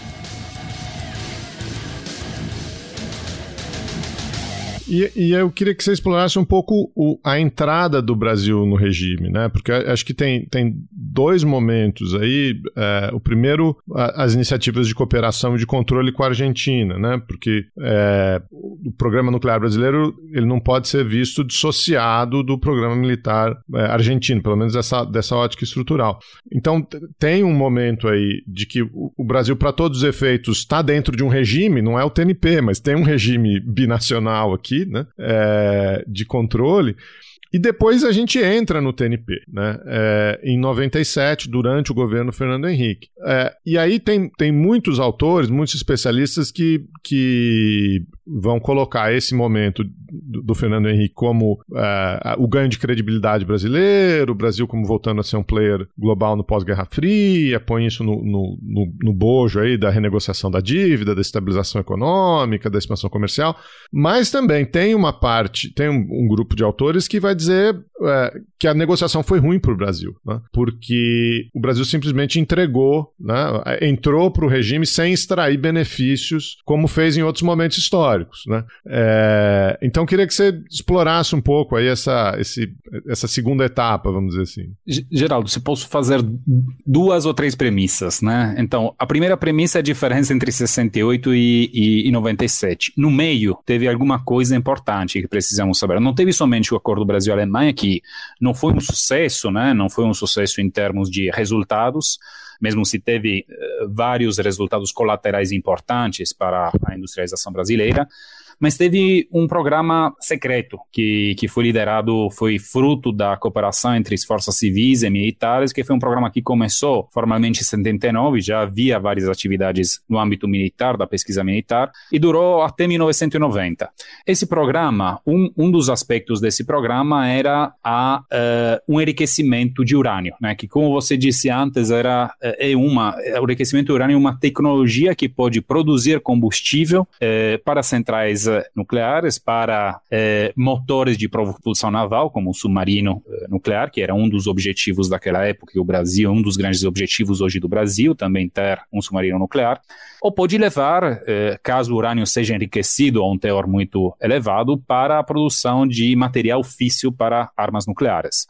E, e, eu queria que você explorasse um pouco o, a entrada do Brasil no regime, né? Porque acho que tem, tem dois momentos aí. É, o primeiro, a, as iniciativas de cooperação e de controle com a Argentina, né? Porque é, o programa nuclear brasileiro ele não pode ser visto dissociado do programa militar é, argentino, pelo menos dessa, dessa ótica estrutural. Então tem um momento aí de que o, o Brasil, para todos os efeitos, está dentro de um regime, não é o TNP, mas tem um regime binacional aqui né, é, de controle. E depois a gente entra no TNP, né? É, em 97, durante o governo Fernando Henrique. É, e aí tem, tem muitos autores, muitos especialistas que, que vão colocar esse momento do, do Fernando Henrique como é, o ganho de credibilidade brasileiro, o Brasil como voltando a ser um player global no pós-Guerra Fria, põe isso no, no, no, no bojo aí da renegociação da dívida, da estabilização econômica, da expansão comercial, mas também tem uma parte, tem um, um grupo de autores que vai dizer é, que a negociação foi ruim para o Brasil, né? porque o Brasil simplesmente entregou, né? entrou para o regime sem extrair benefícios, como fez em outros momentos históricos né? É, então queria que você explorasse um pouco aí essa, esse, essa segunda etapa, vamos dizer assim. Geraldo, se posso fazer duas ou três premissas, né? Então, a primeira premissa é a diferença entre 68 e, e, e 97. No meio, teve alguma coisa importante que precisamos saber. Não teve somente o acordo Brasil-Alemanha, que não foi um sucesso, né? Não foi um sucesso em termos de resultados, mesmo se teve uh, vários resultados colaterais importantes para a industrialização brasileira, mas teve um programa secreto que, que foi liderado, foi fruto da cooperação entre as forças civis e militares, que foi um programa que começou formalmente em 79, já havia várias atividades no âmbito militar, da pesquisa militar, e durou até 1990. Esse programa, um, um dos aspectos desse programa era a, uh, um enriquecimento de urânio, né, que como você disse antes, era, é uma, o enriquecimento de urânio é uma tecnologia que pode produzir combustível uh, para centrais nucleares para eh, motores de propulsão naval, como o submarino eh, nuclear, que era um dos objetivos daquela época, e o Brasil, um dos grandes objetivos hoje do Brasil, também ter um submarino nuclear, ou pode levar, eh, caso o urânio seja enriquecido a um teor muito elevado, para a produção de material físsil para armas nucleares.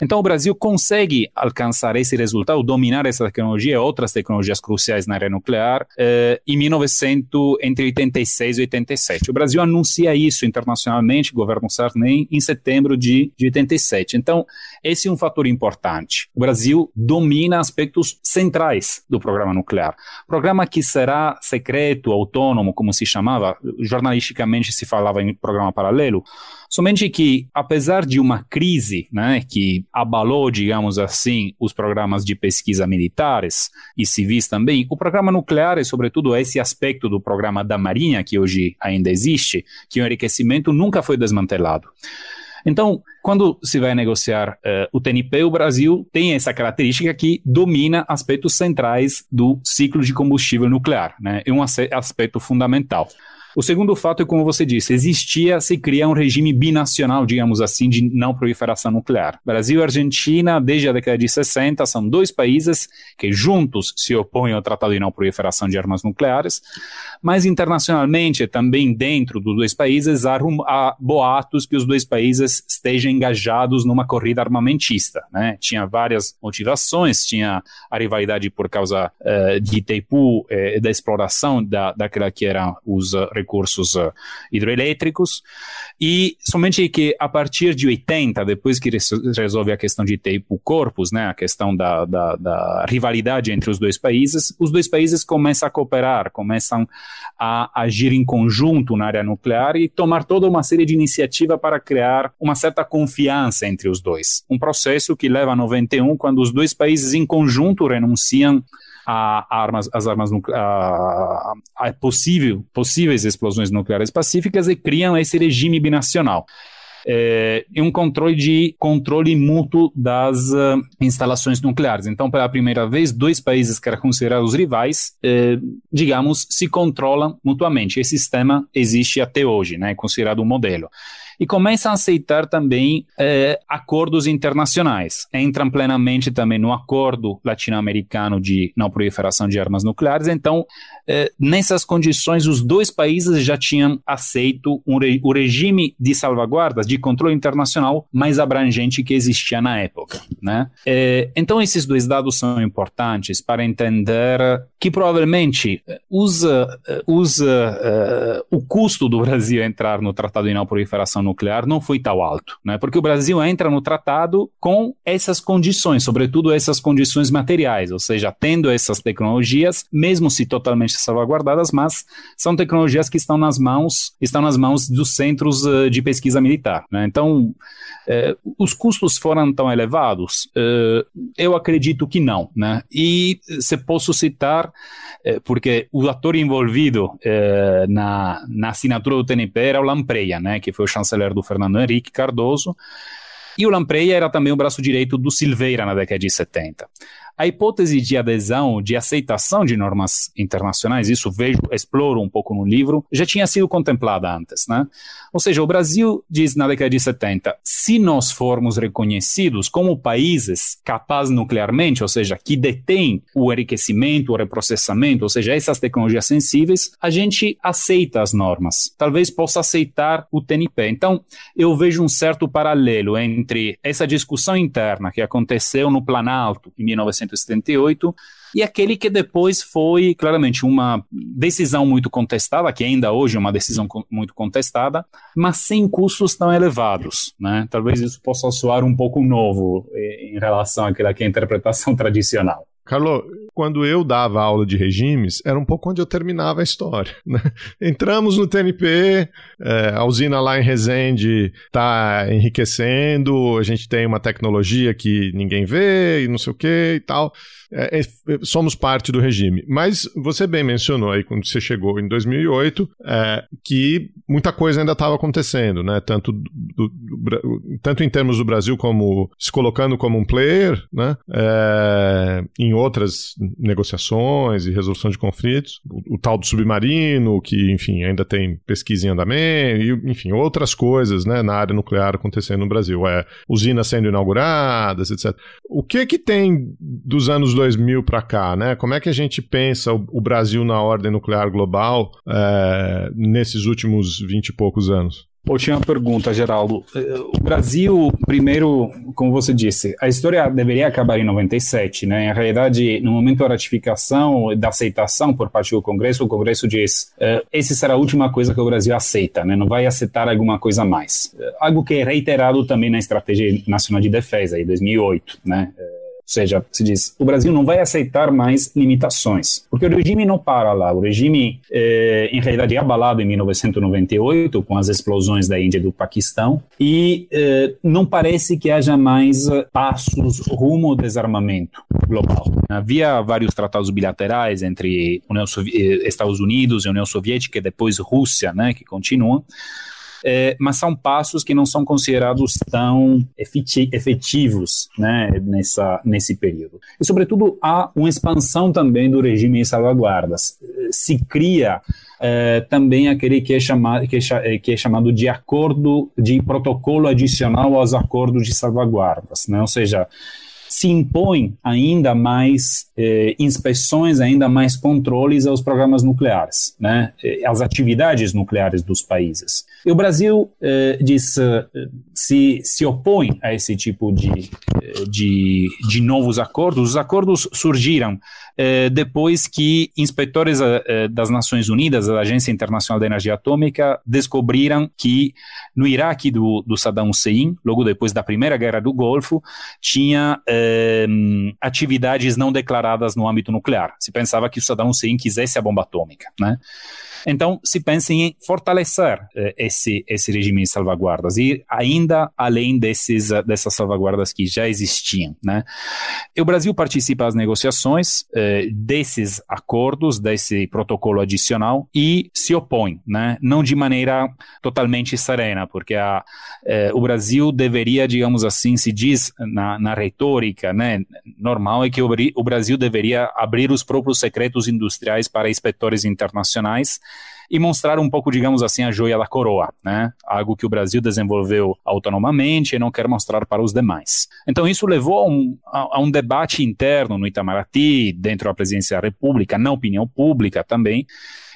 Então, o Brasil consegue alcançar esse resultado, dominar essa tecnologia e outras tecnologias cruciais na área nuclear eh, em 1900, entre 86 e 87. O Brasil anuncia isso internacionalmente, governo Sarney, em setembro de, de 87. Então, esse é um fator importante. O Brasil domina aspectos centrais do programa nuclear. Programa que secreto, autônomo, como se chamava, jornalisticamente se falava em programa paralelo, Somente que, apesar de uma crise né, que abalou, digamos assim, os programas de pesquisa militares e civis também, o programa nuclear, e sobretudo esse aspecto do programa da Marinha, que hoje ainda existe, que o enriquecimento nunca foi desmantelado. Então, quando se vai negociar uh, o TNP, o Brasil tem essa característica que domina aspectos centrais do ciclo de combustível nuclear, né? É um aspecto fundamental. O segundo fato é, como você disse, existia, se cria um regime binacional, digamos assim, de não proliferação nuclear. Brasil e Argentina, desde a década de 60, são dois países que juntos se opõem ao Tratado de Não Proliferação de Armas Nucleares, mas internacionalmente, também dentro dos dois países, há, há boatos que os dois países estejam engajados numa corrida armamentista. Né? Tinha várias motivações, tinha a rivalidade por causa uh, de Itaipu, uh, da exploração da, daquela que eram os uh, recursos uh, hidroelétricos, e somente que a partir de 80, depois que resolve a questão de tempo corpus, né, a questão da, da, da, rivalidade entre os dois países, os dois países começam a cooperar, começam a agir em conjunto na área nuclear e tomar toda uma série de iniciativas para criar uma certa confiança entre os dois. Um processo que leva a 91, quando os dois países em conjunto renunciam a, armas, as armas a, a possível, possíveis explosões nucleares pacíficas e criam esse regime binacional. É, um controle de controle mútuo das uh, instalações nucleares. Então, pela primeira vez, dois países que eram considerados rivais, é, digamos, se controlam mutuamente. Esse sistema existe até hoje, né, é considerado um modelo e começam a aceitar também é, acordos internacionais. Entram plenamente também no acordo latino-americano de não proliferação de armas nucleares. Então, é, nessas condições, os dois países já tinham aceito um re o regime de salvaguardas, de controle internacional mais abrangente que existia na época. Né? É, então, esses dois dados são importantes para entender que provavelmente usa, usa uh, o custo do Brasil entrar no Tratado de Não Proliferação Nuclear não foi tão alto, né? porque o Brasil entra no tratado com essas condições, sobretudo essas condições materiais, ou seja, tendo essas tecnologias, mesmo se totalmente salvaguardadas, mas são tecnologias que estão nas mãos, estão nas mãos dos centros uh, de pesquisa militar. Né? Então, uh, os custos foram tão elevados? eu acredito que não. Né? E se posso citar eh, porque o ator envolvido eh, na, na assinatura do TNP era o Lampreia, né, que foi o chanceler do Fernando Henrique Cardoso, e o Lampreia era também o braço direito do Silveira na década de 70. A hipótese de adesão, de aceitação de normas internacionais, isso vejo, exploro um pouco no livro, já tinha sido contemplada antes, né? Ou seja, o Brasil diz na década de 70, se nós formos reconhecidos como países capazes nuclearmente, ou seja, que detêm o enriquecimento, o reprocessamento, ou seja, essas tecnologias sensíveis, a gente aceita as normas. Talvez possa aceitar o TNP. Então, eu vejo um certo paralelo entre essa discussão interna que aconteceu no Planalto em 1978 e aquele que depois foi claramente uma decisão muito contestada, que ainda hoje é uma decisão muito contestada, mas sem custos tão elevados. Né? Talvez isso possa soar um pouco novo eh, em relação àquela que é a interpretação tradicional. Carlos, quando eu dava aula de regimes, era um pouco onde eu terminava a história. Né? Entramos no TNP, é, a usina lá em Resende está enriquecendo, a gente tem uma tecnologia que ninguém vê e não sei o que e tal. É, é, somos parte do regime. Mas você bem mencionou aí, quando você chegou em 2008, é, que muita coisa ainda estava acontecendo, né? Tanto, do, do, tanto em termos do Brasil como se colocando como um player, né? É, em outras negociações e resolução de conflitos, o, o, tal do submarino, que, enfim, ainda tem pesquisa em andamento, e, enfim, outras coisas, né? Na área nuclear acontecendo no Brasil. É, usinas sendo inauguradas, etc. O que que tem dos anos 2000 para cá, né? Como é que a gente pensa o, o Brasil na ordem nuclear global é, nesses últimos 20 e poucos anos? Última pergunta, Geraldo. Eh, o Brasil, primeiro, como você disse, a história deveria acabar em 97, né? Na realidade, no momento da ratificação, da aceitação por parte do Congresso, o Congresso diz: uh, essa será a última coisa que o Brasil aceita, né? Não vai aceitar alguma coisa mais. Algo que é reiterado também na Estratégia Nacional de Defesa, em 2008, né? Seja, se diz, o Brasil não vai aceitar mais limitações, porque o regime não para lá. O regime, eh, em realidade, é abalado em 1998 com as explosões da Índia e do Paquistão e eh, não parece que haja mais eh, passos rumo ao desarmamento global. Havia vários tratados bilaterais entre eh, Estados Unidos e União Soviética e depois Rússia, né, que continuam é, mas são passos que não são considerados tão efetivos né, nessa, nesse período. E, sobretudo, há uma expansão também do regime de salvaguardas. Se cria é, também aquele que é, chamado, que, é, que é chamado de acordo de protocolo adicional aos acordos de salvaguardas, né? ou seja, se impõe ainda mais eh, inspeções, ainda mais controles aos programas nucleares, né, eh, às atividades nucleares dos países. E o Brasil eh, diz, eh, se, se opõe a esse tipo de, de, de novos acordos. Os acordos surgiram eh, depois que inspetores das Nações Unidas, da Agência Internacional da Energia Atômica, descobriram que no Iraque do, do Saddam Hussein, logo depois da Primeira Guerra do Golfo, tinha atividades não declaradas no âmbito nuclear. Se pensava que o Saddam Hussein quisesse a bomba atômica, né? Então, se pensa em fortalecer eh, esse, esse regime de salvaguardas e ainda além desses, eh, dessas salvaguardas que já existiam. Né? E o Brasil participa das negociações eh, desses acordos, desse protocolo adicional e se opõe, né? não de maneira totalmente serena, porque a, o Brasil deveria, digamos assim, se diz na, na retórica né, normal, é que o, o Brasil deveria abrir os próprios secretos industriais para inspetores internacionais e mostrar um pouco, digamos assim, a joia da coroa, né? Algo que o Brasil desenvolveu autonomamente e não quer mostrar para os demais. Então isso levou a um, a, a um debate interno no Itamaraty, dentro da presidência da República, na opinião pública também,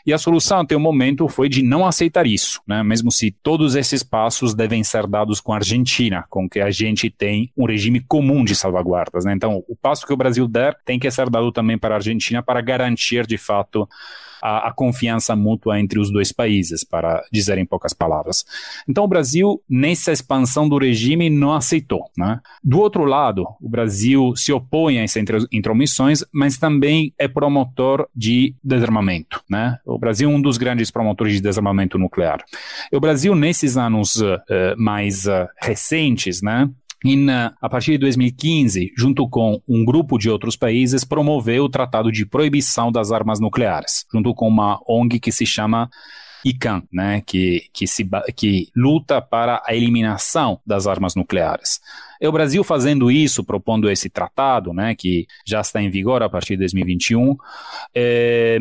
e a solução até o momento foi de não aceitar isso, né? mesmo se todos esses passos devem ser dados com a Argentina, com que a gente tem um regime comum de salvaguardas. Né? Então, o passo que o Brasil der tem que ser dado também para a Argentina para garantir, de fato, a, a, confiança mútua entre os dois países, para dizer em poucas palavras. Então, o Brasil, nessa expansão do regime, não aceitou. Né? Do outro lado, o Brasil se opõe a essas intromissões, mas também é promotor de desarmamento. Né? O Brasil é um dos grandes promotores de desarmamento nuclear. E o Brasil, nesses anos uh, mais uh, recentes, né, In, a partir de 2015, junto com um grupo de outros países, promoveu o Tratado de Proibição das Armas Nucleares, junto com uma ONG que se chama ICAN, né, que, que, se, que luta para a eliminação das armas nucleares. E o Brasil fazendo isso, propondo esse tratado, né, que já está em vigor a partir de 2021, é,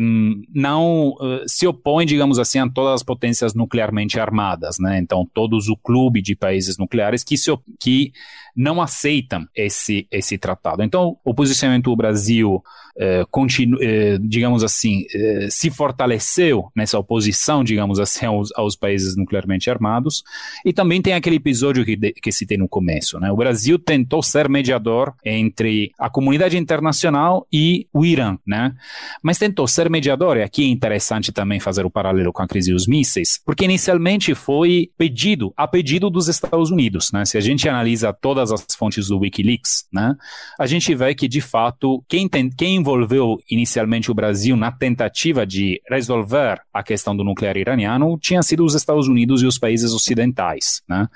não eh, se opõe, digamos assim, a todas as potências nuclearmente armadas, né? Então, todos o clube de países nucleares que, se, que não aceitam esse, esse tratado. Então, o posicionamento do Brasil, eh, continu, eh, digamos assim, eh, se fortaleceu nessa oposição, digamos assim, aos, aos, países nuclearmente armados. E também tem aquele episódio que, de, que citei no começo. Né? O Brasil tentou ser mediador entre a comunidade internacional e o Irã, né? mas tentou ser mediador, e aqui é interessante também fazer o paralelo com a crise dos mísseis, porque inicialmente foi pedido, a pedido dos Estados Unidos. Né? Se a gente analisa toda todas as fontes do Wikileaks, né, a gente vê que, de fato, quem, tem, quem envolveu inicialmente o Brasil na tentativa de resolver a questão do nuclear iraniano tinha sido os Estados Unidos e os países ocidentais. Né?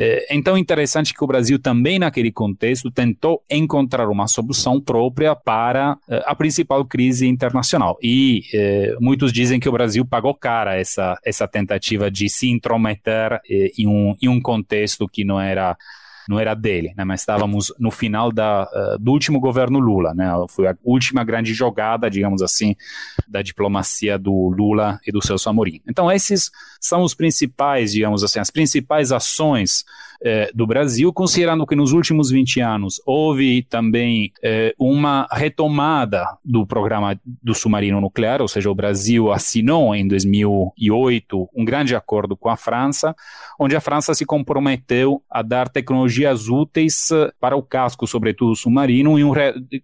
É, então, interessante que o Brasil também, naquele contexto, tentou encontrar uma solução própria para é, a principal crise internacional. E é, muitos dizem que o Brasil pagou cara essa, essa tentativa de se intrometer em, um, em um contexto que não era não era dele, né, mas estávamos no final da, uh, do último governo Lula, né, foi a última grande jogada, digamos assim, da diplomacia do Lula e do Celso Amorim. Então esses são os principais, digamos assim, as principais ações eh, do Brasil, considerando que nos últimos 20 anos houve também eh, uma retomada do programa do submarino nuclear, ou seja, o Brasil assinou em 2008 um grande acordo com a França, onde a França se comprometeu a dar tecnologias úteis eh, para o casco, sobretudo submarino, e um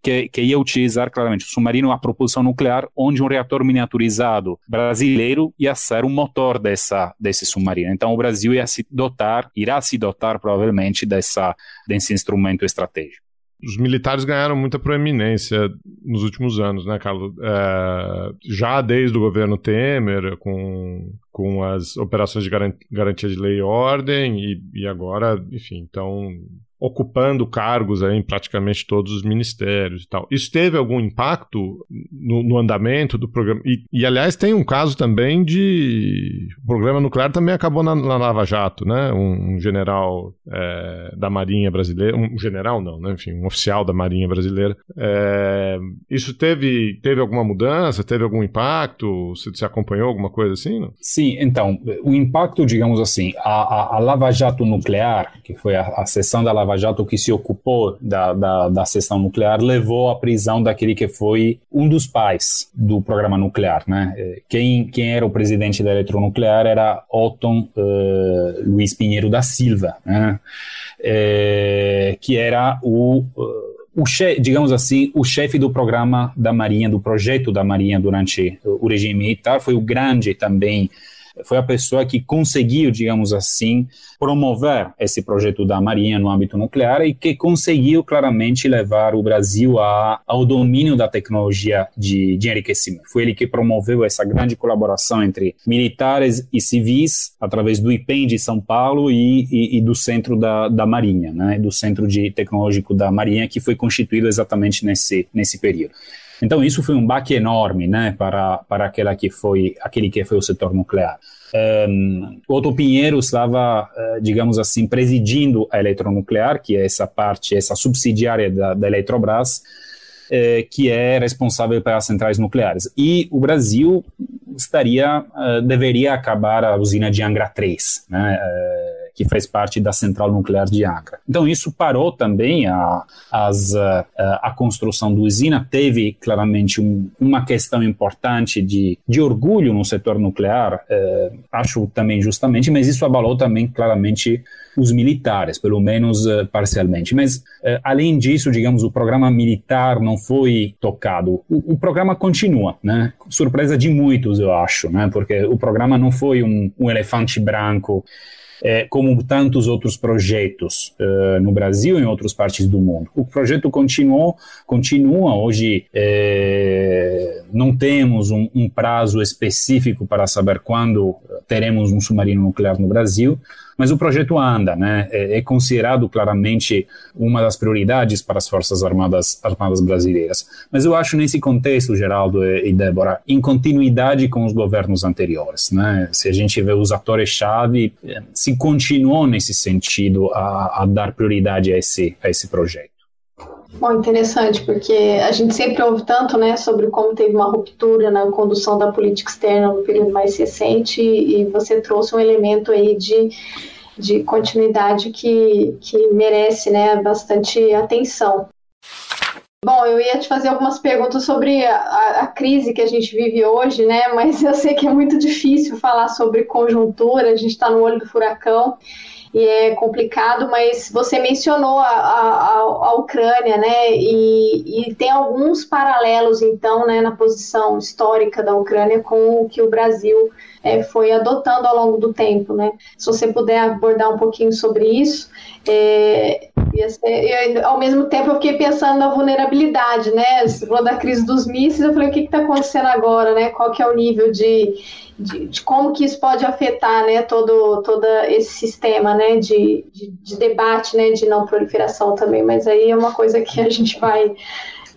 que, que ia utilizar claramente o submarino a propulsão nuclear, onde um reator miniaturizado brasileiro ia ser o motor dessa, desse submarino. Então o Brasil ia se dotar, irá se dotar provavelmente dessa, desse instrumento estratégico. Os militares ganharam muita proeminência nos últimos anos, né, Carlos? É, já desde o governo Temer, com, com as operações de garantia de lei e ordem, e, e agora, enfim, então ocupando cargos em praticamente todos os ministérios e tal. Isso teve algum impacto no, no andamento do programa? E, e, aliás, tem um caso também de. O programa nuclear também acabou na, na Lava Jato, né? Um, um general é, da Marinha Brasileira. Um general, não, né? Enfim, um oficial da Marinha Brasileira. É, isso teve, teve alguma mudança? Teve algum impacto? Você, você acompanhou alguma coisa assim? Não? Sim, então, o impacto, digamos assim, a, a, a Lava Jato nuclear, que foi a, a sessão da Lava Lava Jato que se ocupou da, da, da sessão nuclear levou à prisão daquele que foi um dos pais do programa nuclear. Né? Eh, quem, quem era o presidente da eletronuclear era Otton uh, Luiz Pinheiro da Silva, né? é, que era o. Uh, o chefe, digamos assim, o chefe do programa da Marinha, do projeto da Marinha durante o regime militar, foi o grande também foi a pessoa que conseguiu, digamos assim, promover esse projeto da Marinha no âmbito nuclear e que conseguiu claramente levar o Brasil a, ao domínio da tecnologia de, de enriquecimento. Foi ele que promoveu essa grande colaboração entre militares e civis através do IPEM de São Paulo e, e, e do centro da, da Marinha, né, do centro de tecnológico da Marinha que foi constituído exatamente nesse, nesse período. Então isso foi um baque enorme, né, para para aquela que foi aquele que foi o setor nuclear. Um, Otto Pinheiro estava, uh, digamos assim, presidindo a eletronuclear, que é essa parte, essa subsidiária da, da Eletrobras, uh, que é responsável pelas centrais nucleares. E o Brasil estaria, uh, deveria acabar a usina de Angra 3, né? Que faz parte da central nuclear de Angra. Então isso parou também a, as, a, a construção do usina, teve claramente um, uma questão importante de, de orgulho no setor nuclear, eh, acho também justamente, mas isso abalou também claramente os militares, pelo menos parcialmente. Mas, além disso, digamos, o programa militar não foi tocado. O, o, programa continua, né? Surpresa de muitos, eu acho, né? Porque o programa não foi um, um elefante branco é, como tantos outros projetos uh, no Brasil e em outras partes do mundo. O projeto continuou, continua. Hoje é, não temos um, um, prazo específico para saber quando teremos um submarino nuclear no Brasil, mas o projeto anda, né? É, é, considerado claramente uma das prioridades para as Forças Armadas, Armadas brasileiras. Mas eu acho nesse contexto, Geraldo e Débora, em continuidade com os governos anteriores, né? Se a gente vê os atores-chave, eh, se continuou nesse sentido a, a dar prioridade a esse, a esse projeto. Bom, interessante, porque a gente sempre ouve tanto né, sobre como teve uma ruptura na condução da política externa no período mais recente, e você trouxe um elemento aí de, de continuidade que, que merece né, bastante atenção. Bom, eu ia te fazer algumas perguntas sobre a, a, crise que a gente vive hoje, né? Mas eu sei que é muito difícil falar sobre conjuntura, a gente está no olho do furacão e é complicado, mas você mencionou a, a, a Ucrânia, né? E, e, tem alguns paralelos, então, né, na posição histórica da Ucrânia com o que o Brasil é, foi adotando ao longo do tempo, né? Se você puder abordar um pouquinho sobre isso. É, ser, ao mesmo tempo, eu fiquei pensando na vulnerabilidade, né? Você falou da crise dos mísseis, eu falei, o que está acontecendo agora, né? Qual que é o nível de de, de, como que isso pode afetar né, todo, todo esse sistema né, de, de, de, debate né, de não proliferação também, mas aí é uma coisa que a gente vai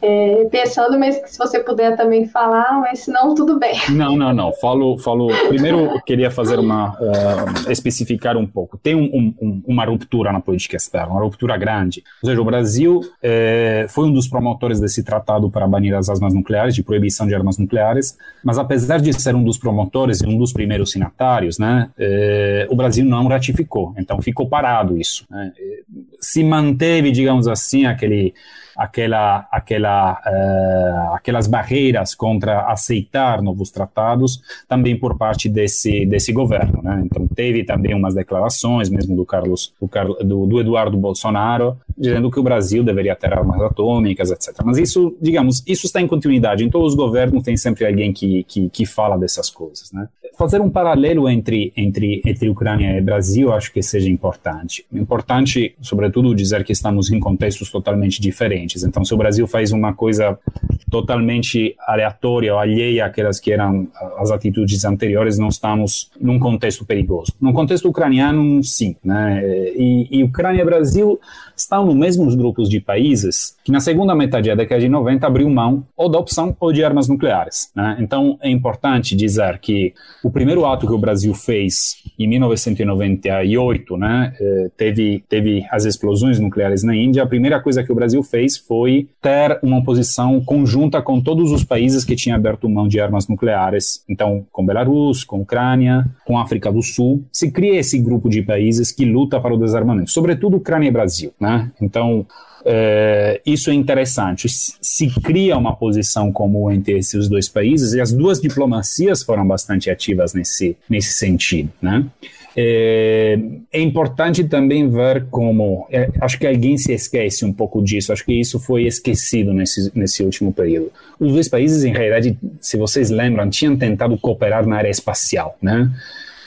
é, pensando, mas se você puder também falar, mas se não, tudo bem. Não, não, não. Falo, falo. Primeiro, eu queria fazer uma. Uh, especificar um pouco. Tem um, um, uma ruptura na política externa, uma ruptura grande. Ou seja, o Brasil é, foi um dos promotores desse tratado para banir as armas nucleares, de proibição de armas nucleares, mas apesar de ser um dos promotores e um dos primeiros signatários, né, é, o Brasil não ratificou. Então ficou parado isso. Né? Se manteve, digamos assim, aquele aquela, aquela, uh, aquelas barreiras contra aceitar novos tratados também por parte desse, desse governo. Né? Então, teve também umas declarações, mesmo do Carlos, do, do, do Eduardo Bolsonaro, dizendo que o Brasil deveria ter armas atômicas, etc. Mas isso, digamos, isso está em continuidade. Em todos os governos tem sempre alguém que, que, que fala dessas coisas. Né? Fazer um paralelo entre, entre, entre Ucrânia e Brasil acho que seja importante. Importante, sobretudo, dizer que estamos em contextos totalmente diferentes. Então, se o Brasil faz uma coisa totalmente aleatória ou alheia àquelas que eram as atitudes anteriores, não estamos num contexto perigoso. No contexto ucraniano, sim. Né? E, e Ucrânia e Brasil estão nos mesmos grupos de países que na segunda metade da década de 90 abriu mão ou da opção ou de armas nucleares. Né? Então é importante dizer que o primeiro ato que o Brasil fez em 1998, né, eh, teve, teve as explosões nucleares na Índia, a primeira coisa que o Brasil fez foi ter uma posição conjunta com todos os países que tinham aberto mão de armas nucleares, então com Belarus, com Ucrânia, com África do Sul, se cria esse grupo de países que luta para o desarmamento, sobretudo Ucrânia e Brasil. Né? Então, é, isso é interessante. Se cria uma posição comum entre esses dois países e as duas diplomacias foram bastante ativas nesse, nesse sentido. Né? É, é, importante também ver como. É, acho que alguém se esquece um pouco disso. Acho que isso foi esquecido nesse, nesse último período. Os dois países, em realidade, se vocês lembram, tinham tentado cooperar na área espacial, né?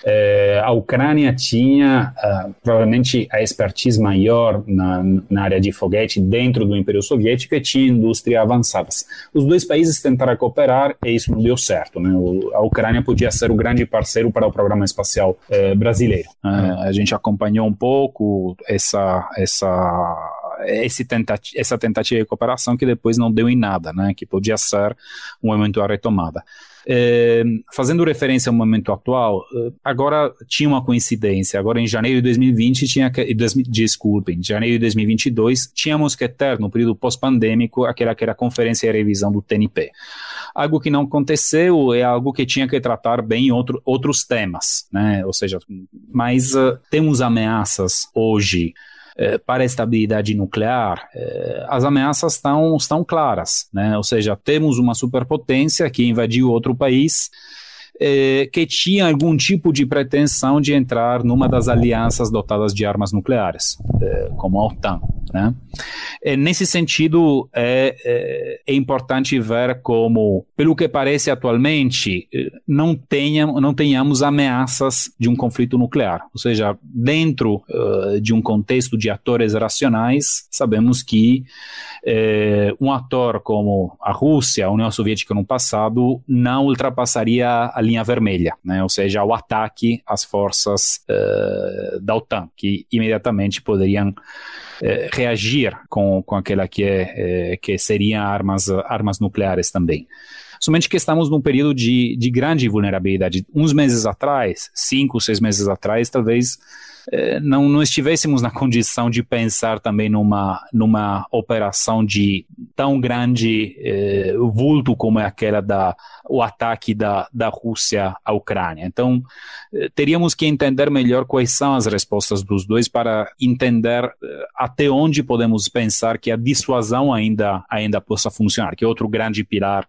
É, a Ucrânia tinha uh, provavelmente a expertise maior na, na, área de foguete dentro do Império Soviético e tinha indústria avançada. Os dois países tentaram cooperar e isso não deu certo. Né? O, a Ucrânia podia ser o grande parceiro para o programa espacial eh, brasileiro. Uh, a gente acompanhou um pouco essa, essa tentati essa tentativa de cooperação que depois não deu em nada, né? que podia ser um momento a retomada. É, fazendo referência ao momento atual, eh, agora tinha uma coincidência. Agora, em janeiro de 2020, tinha que, desculpem, em janeiro de 2022, tínhamos que ter, no período pós-pandêmico, aquela que era a conferência e revisão do TNP. Algo que não aconteceu é algo que tinha que tratar bem outro, outros temas, né? Ou seja, mas uh, temos ameaças hoje eh, para a estabilidade nuclear, eh, as ameaças estão, estão claras, né? ou seja, temos uma superpotência que invadiu outro país eh, que tinha algum tipo de pretensão de entrar numa das alianças dotadas de armas nucleares, como a OTAN. Né? E nesse sentido, é, é, é, importante ver como, pelo que parece atualmente, não, tenha, não tenhamos ameaças de um conflito nuclear. Ou seja, dentro uh, de um contexto de atores racionais, sabemos que um ator como a Rússia, a União Soviética no passado, não ultrapassaria a linha vermelha, né? ou seja, o ataque às forças uh, da OTAN, que imediatamente poderiam reagir com, com aquela que, é, eh, que seriam armas, armas nucleares também. Somente que estamos num período de, de grande vulnerabilidade. Uns meses atrás, cinco, seis meses atrás, talvez não, não estivéssemos na condição de pensar também numa, numa operação de tão grande eh, vulto como é aquela da o ataque da, da Rússia à Ucrânia. Então, eh, teríamos que entender melhor quais são as respostas dos dois para entender eh, até onde podemos pensar que a dissuasão ainda, ainda possa funcionar, que é outro grande pilar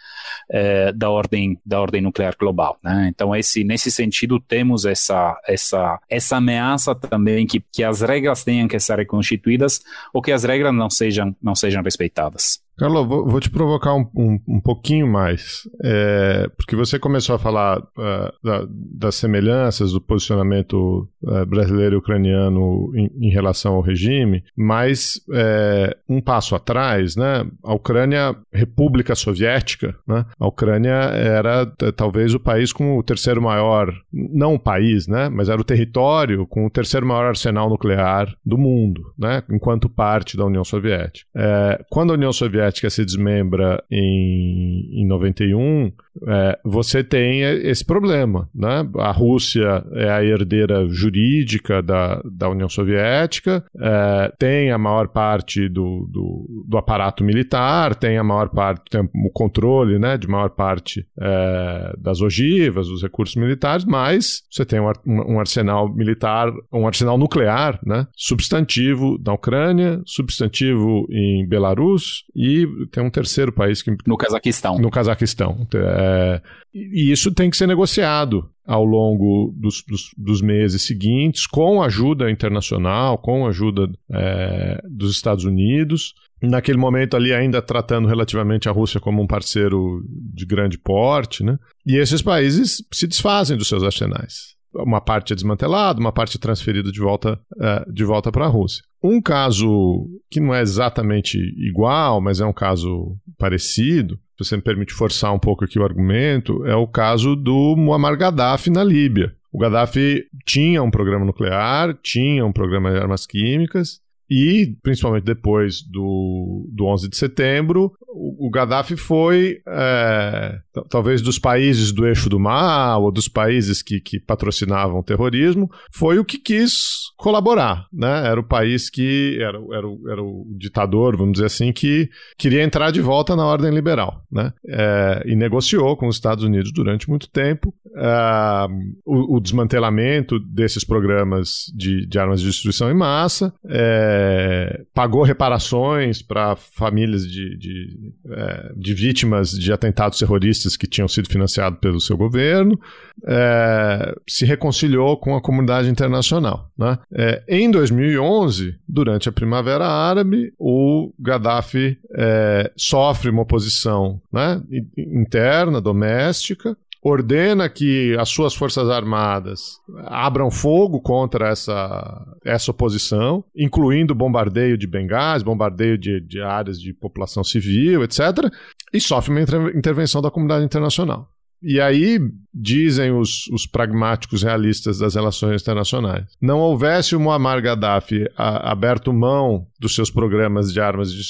eh, da, ordem, da ordem nuclear global. Né? Então, esse, nesse sentido, temos essa, essa, essa ameaça também que, que as regras tenham que ser reconstituídas ou que as regras não sejam, não sejam respeitadas. Carlos, vou, vou, te provocar um, um, um pouquinho mais, é, porque você começou a falar uh, da, das semelhanças do posicionamento uh, brasileiro e ucraniano em, em, relação ao regime, mas é, um passo atrás, né, a Ucrânia, República Soviética, né, a Ucrânia era talvez o país com o terceiro maior, não o país, né, mas era o território com o terceiro maior arsenal nuclear do mundo, né, enquanto parte da União Soviética. É, quando a União Soviética Soviética se desmembra em, em 91, é, você tem esse problema. Né? A Rússia é a herdeira jurídica da, da União Soviética, é, tem a maior parte do, do, do, aparato militar, tem a maior parte, tem o controle né, de maior parte é, das ogivas, dos recursos militares, mas você tem um, um arsenal militar, um arsenal nuclear né, substantivo na Ucrânia, substantivo em Belarus e tem um terceiro país que. No Cazaquistão. No Cazaquistão. É, e isso tem que ser negociado ao longo dos, dos, dos, meses seguintes, com ajuda internacional, com ajuda é, dos Estados Unidos. Naquele momento ali, ainda tratando relativamente a Rússia como um parceiro de grande porte, né? E esses países se desfazem dos seus arsenais uma parte é desmantelada, uma parte é transferida de volta, uh, de volta para a Rússia. Um caso que não é exatamente igual, mas é um caso parecido, se você me permite forçar um pouco aqui o argumento, é o caso do Muammar Gaddafi na Líbia. O Gaddafi tinha um programa nuclear, tinha um programa de armas químicas, e, principalmente depois do, do 11 de setembro, o, o Gaddafi foi, é, talvez dos países do eixo do mal, ou dos países que, que patrocinavam o terrorismo, foi o que quis colaborar. Né? Era o país que, era, era, era o ditador, vamos dizer assim, que queria entrar de volta na ordem liberal. Né? É, e negociou com os Estados Unidos durante muito tempo é, o, o, desmantelamento desses programas de, de armas de destruição em massa. É, é, pagou reparações para famílias de, de, é, de, vítimas de atentados terroristas que tinham sido financiados pelo seu governo, é, se reconciliou com a comunidade internacional. Né? É, em 2011, durante a Primavera Árabe, o Gaddafi é, sofre uma oposição né, interna, doméstica, ordena que as suas forças armadas abram fogo contra essa, essa oposição, incluindo bombardeio de bengás, bombardeio de, de áreas de população civil, etc., e sofre uma intervenção da comunidade internacional. E aí, dizem os, os, pragmáticos realistas das relações internacionais, não houvesse o Muammar Gaddafi a, aberto mão dos seus programas de armas de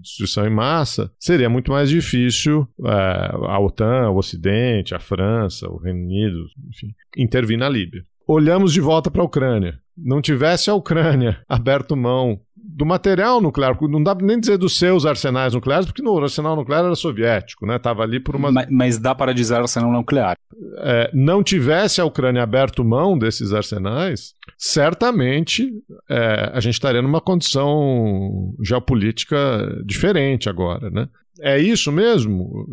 destruição em massa, seria muito mais difícil é, a OTAN, o Ocidente, a França, o Reino Unido, enfim, intervir na Líbia. Olhamos de volta para a Ucrânia. Não tivesse a Ucrânia aberto mão do material nuclear, não dá nem dizer dos seus arsenais nucleares, porque no arsenal nuclear era soviético, né? Tava ali por uma. Mas, mas dá para dizer arsenal nuclear. É, não tivesse a Ucrânia aberto mão desses arsenais, certamente é, a gente estaria numa condição geopolítica diferente agora, né? É isso mesmo?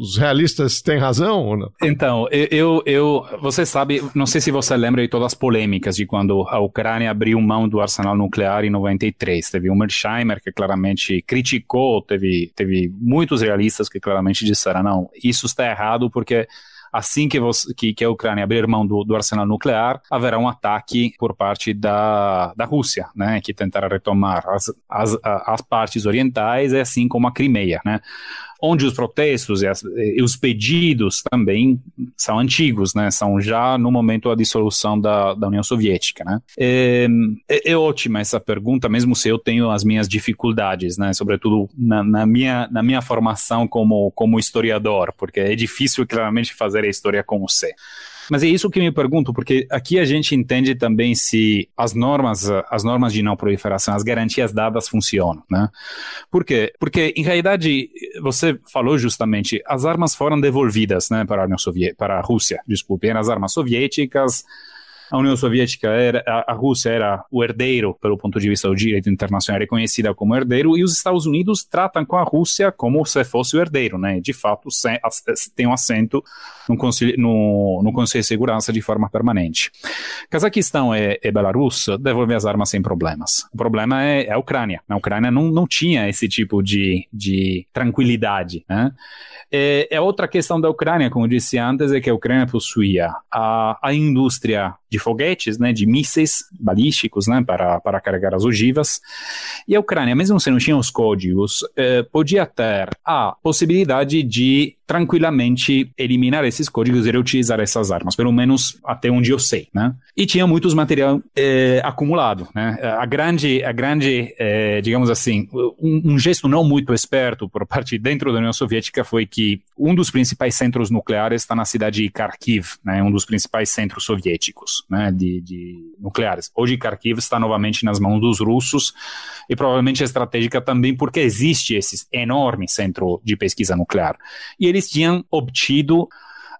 Os realistas têm razão ou não? Então, eu, eu, você sabe, não sei se você lembra de todas as polêmicas de quando a Ucrânia abriu mão do arsenal nuclear em 93. Teve o Mersheimer que claramente criticou, teve, teve muitos realistas que claramente disseram, não, isso está errado porque assim que, você, que, que, a Ucrânia abrir mão do, do, arsenal nuclear, haverá um ataque por parte da, da Rússia, né, que tentará retomar as, as, as partes orientais, assim como a Crimeia, né onde os protestos e, as, e, os pedidos também são antigos, né? São já no momento da dissolução da, da União Soviética, né? É, é, é, ótima essa pergunta, mesmo se eu tenho as minhas dificuldades, né? Sobretudo na, na, minha, na minha formação como, como historiador, porque é difícil claramente fazer a história com você. Mas é isso que me pergunto, porque aqui a gente entende também se as normas, as normas de não proliferação, as garantias dadas funcionam, né? Por quê? Porque, em realidade, você falou justamente, as armas foram devolvidas, né, para a União Soviética, para a Rússia, desculpe, as armas soviéticas, a União Soviética era, a, Rússia era o herdeiro, pelo ponto de vista do direito internacional, reconhecida como herdeiro, e os Estados Unidos tratam com a Rússia como se fosse o herdeiro, né? De fato, tem um assento no Conselho, no, no Conselho de Segurança de forma permanente. Cazaquistão e, e Belarus devolvem as armas sem problemas. O problema é, é a Ucrânia. A Ucrânia não, não tinha esse tipo de, de tranquilidade, né? É, é, outra questão da Ucrânia, como eu disse antes, é que a Ucrânia possuía a, a indústria de foguetes, né, de mísseis balísticos, né, para, para carregar as ogivas, e a Ucrânia, mesmo se não tinha os códigos, eh, podia ter a possibilidade de tranquilamente eliminar esses códigos e reutilizar essas armas, pelo menos até onde eu sei, né? E tinha muitos material eh, acumulado, né? A grande, a grande, eh, digamos assim, um, um, gesto não muito esperto por parte dentro da União Soviética foi que um dos principais centros nucleares está na cidade de Kharkiv, né? Um dos principais centros soviéticos, né? De, de nucleares. Hoje Kharkiv está novamente nas mãos dos russos e provavelmente é estratégica também porque existe esse enorme centro de pesquisa nuclear. E ele eles tinham obtido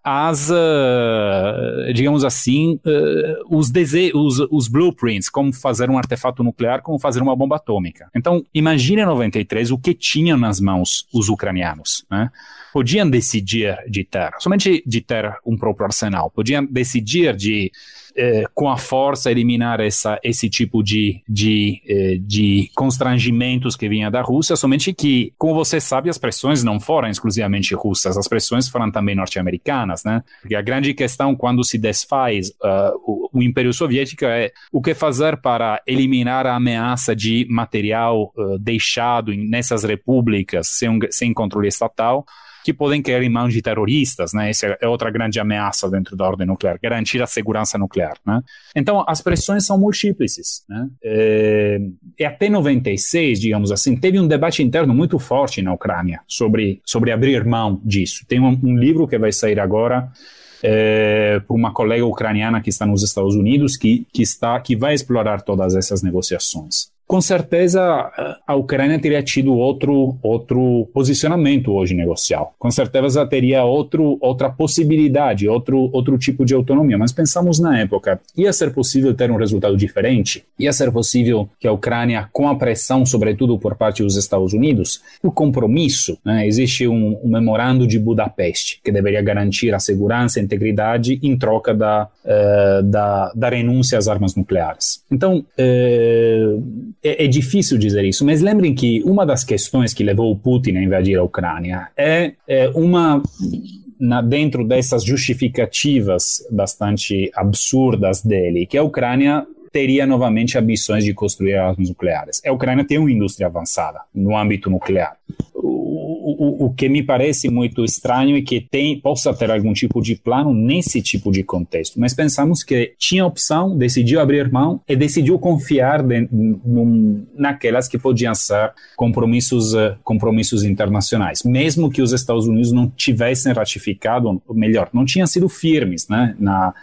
as, uh, digamos assim, uh, os, os, os, blueprints, como fazer um artefato nuclear, como fazer uma bomba atômica. Então, imagine em 93 o que tinham nas mãos os ucranianos. Né? Podiam decidir de ter, somente de ter um próprio arsenal, podiam decidir de eh, com a força eliminar essa, esse tipo de, de, eh, de constrangimentos que vinha da Rússia, somente que, como você sabe, as pressões não foram exclusivamente russas, as pressões foram também norte-americanas, né? Porque a grande questão quando se desfaz uh, o, o, Império Soviético é o que fazer para eliminar a ameaça de material uh, deixado nessas repúblicas sem, sem controle estatal, que podem cair em mãos de terroristas, né? Essa é outra grande ameaça dentro da ordem nuclear, garantir a segurança nuclear, né? Então, as pressões são múltiplas, né? É, e até 96, digamos assim, teve um debate interno muito forte na Ucrânia sobre, sobre abrir mão disso. Tem um, um livro que vai sair agora é, por uma colega ucraniana que está nos Estados Unidos que, que está que vai explorar todas essas negociações com certeza a Ucrânia teria tido outro, outro posicionamento hoje negocial. Com certeza teria outro, outra possibilidade, outro, outro tipo de autonomia. Mas pensamos na época, ia ser possível ter um resultado diferente? Ia ser possível que a Ucrânia, com a pressão, sobretudo por parte dos Estados Unidos, o compromisso, né? existe um, um memorando de Budapeste que deveria garantir a segurança e a integridade em troca da, uh, da, da renúncia às armas nucleares. Então, uh, é, é, difícil dizer isso, mas lembrem que uma das questões que levou o Putin a invadir a Ucrânia é, é uma na, dentro dessas justificativas bastante absurdas dele, que a Ucrânia teria novamente ambições de construir armas nucleares. A Ucrânia tem uma indústria avançada no âmbito nuclear o, o que me parece muito estranho é que tem, possa ter algum tipo de plano nesse tipo de contexto. Mas pensamos que tinha opção, decidiu abrir mão e decidiu confiar de, num, naquelas que podiam ser compromissos, uh, compromissos internacionais, mesmo que os Estados Unidos não tivessem ratificado, melhor, não tinham sido firmes né, na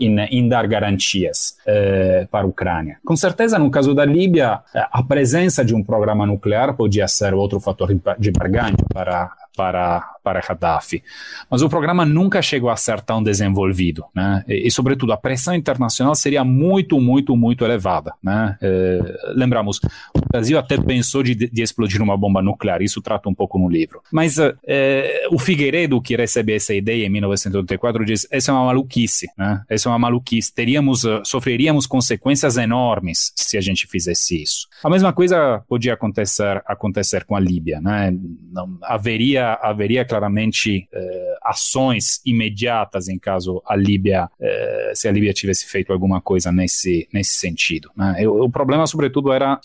em, em dar garantias eh, para a Ucrânia. Com certeza, no caso da Líbia, a presença de um programa nuclear podia ser outro fator de barganha para para, para Gaddafi. Mas o programa nunca chegou a ser tão desenvolvido, né? E, e sobretudo, a pressão internacional seria muito, muito, muito elevada, né? Eh, lembramos, o Brasil até pensou de, de, explodir uma bomba nuclear, isso trata um pouco no livro. Mas eh, o Figueiredo, que recebe essa ideia em 1984, diz: essa é uma maluquice, né? Essa é uma maluquice. Teríamos, sofreríamos consequências enormes se a gente fizesse isso. A mesma coisa podia acontecer, acontecer com a Líbia, né? Não, haveria, haveria claramente uh, ações imediatas em caso a Líbia, uh, se a Líbia tivesse feito alguma coisa nesse, nesse sentido. Né? O, o problema, sobretudo, era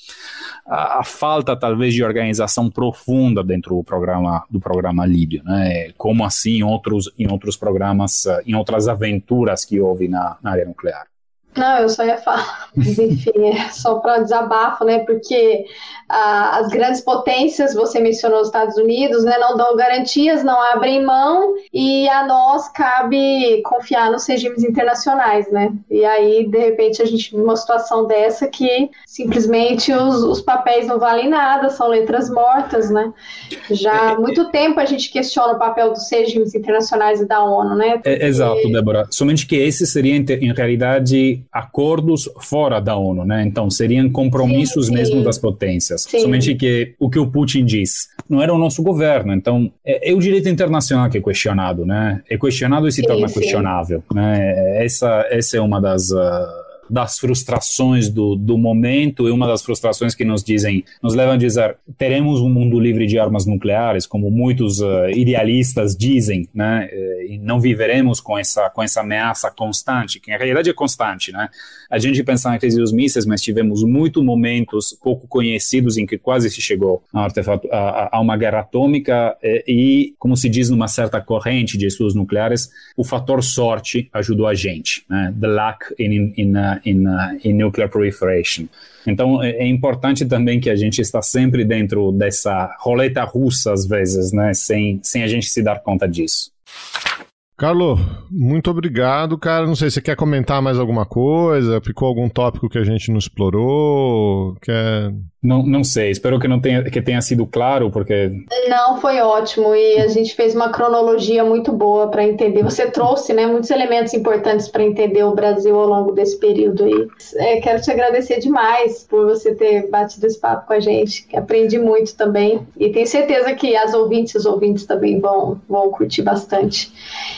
a, a, falta, talvez, de organização profunda dentro do programa do programa líbio, né? Como assim em outros em outros programas, em outras aventuras que houve na, na área nuclear. Não, eu só ia falar, mas enfim, é só para desabafo, né? Porque ah, as grandes potências, você mencionou os Estados Unidos, né? Não dão garantias, não abrem mão, e a nós cabe confiar nos regimes internacionais, né? E aí, de repente, a gente vive uma situação dessa que simplesmente os, os papéis não valem nada, são letras mortas, né? Já há muito tempo a gente questiona o papel dos regimes internacionais e da ONU, né? Porque... É, exato, Débora. Somente que esse seria, em realidade, acordos fora da ONU, né? Então seriam compromissos sim, sim. mesmo das potências. Sim. Somente que o que o Putin diz não era o nosso governo. Então é, é o direito internacional que é questionado, né? É questionado e se torna questionável, né? Essa essa é uma das uh, das frustrações do, do momento e uma das frustrações que nos dizem, nos levam a dizer, teremos um mundo livre de armas nucleares, como muitos uh, idealistas dizem, né? E não viveremos com essa com essa ameaça constante, que na realidade é constante, né? A gente pensa na crise dos mísseis, mas tivemos muitos momentos pouco conhecidos em que quase se chegou a, artefato, a, a uma guerra atômica e, e, como se diz numa certa corrente de estudos nucleares, o fator sorte ajudou a gente, né? The luck in, in, in, uh, in nuclear proliferation. Então é, é importante também que a gente está sempre dentro dessa roleta russa às vezes, né, sem, sem a gente se dar conta disso. Carlos, muito obrigado, cara. Não sei se você quer comentar mais alguma coisa, ficou algum tópico que a gente não explorou, quer não, não sei, espero que não tenha, que tenha sido claro, porque. Não, foi ótimo. E a gente fez uma cronologia muito boa para entender. Você trouxe né, muitos elementos importantes para entender o Brasil ao longo desse período aí. É, quero te agradecer demais por você ter batido esse papo com a gente. Aprendi muito também. E tenho certeza que as ouvintes e os ouvintes também vão, vão curtir bastante.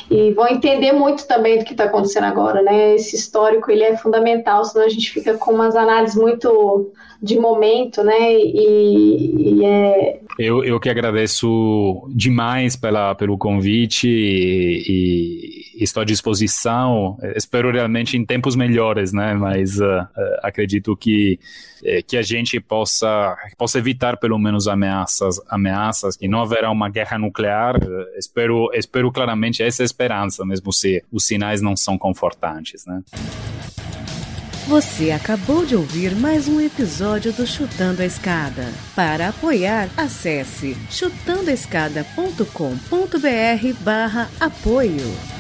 E vão entender muito também do que está acontecendo agora, né? Esse histórico ele é fundamental, senão a gente fica com umas análises muito de momento, né? E, e é... eu, eu que agradeço demais pela, pelo convite e, e, estou à disposição. Espero realmente em tempos melhores, né? Mas uh, acredito que que a gente possa possa evitar pelo menos ameaças ameaças que não haverá uma guerra nuclear. espero espero claramente essa esperança, mesmo se os sinais não são confortantes, né? Você acabou de ouvir mais um episódio do Chutando a Escada. Para apoiar, acesse chutandoaescada.com.br barra apoio.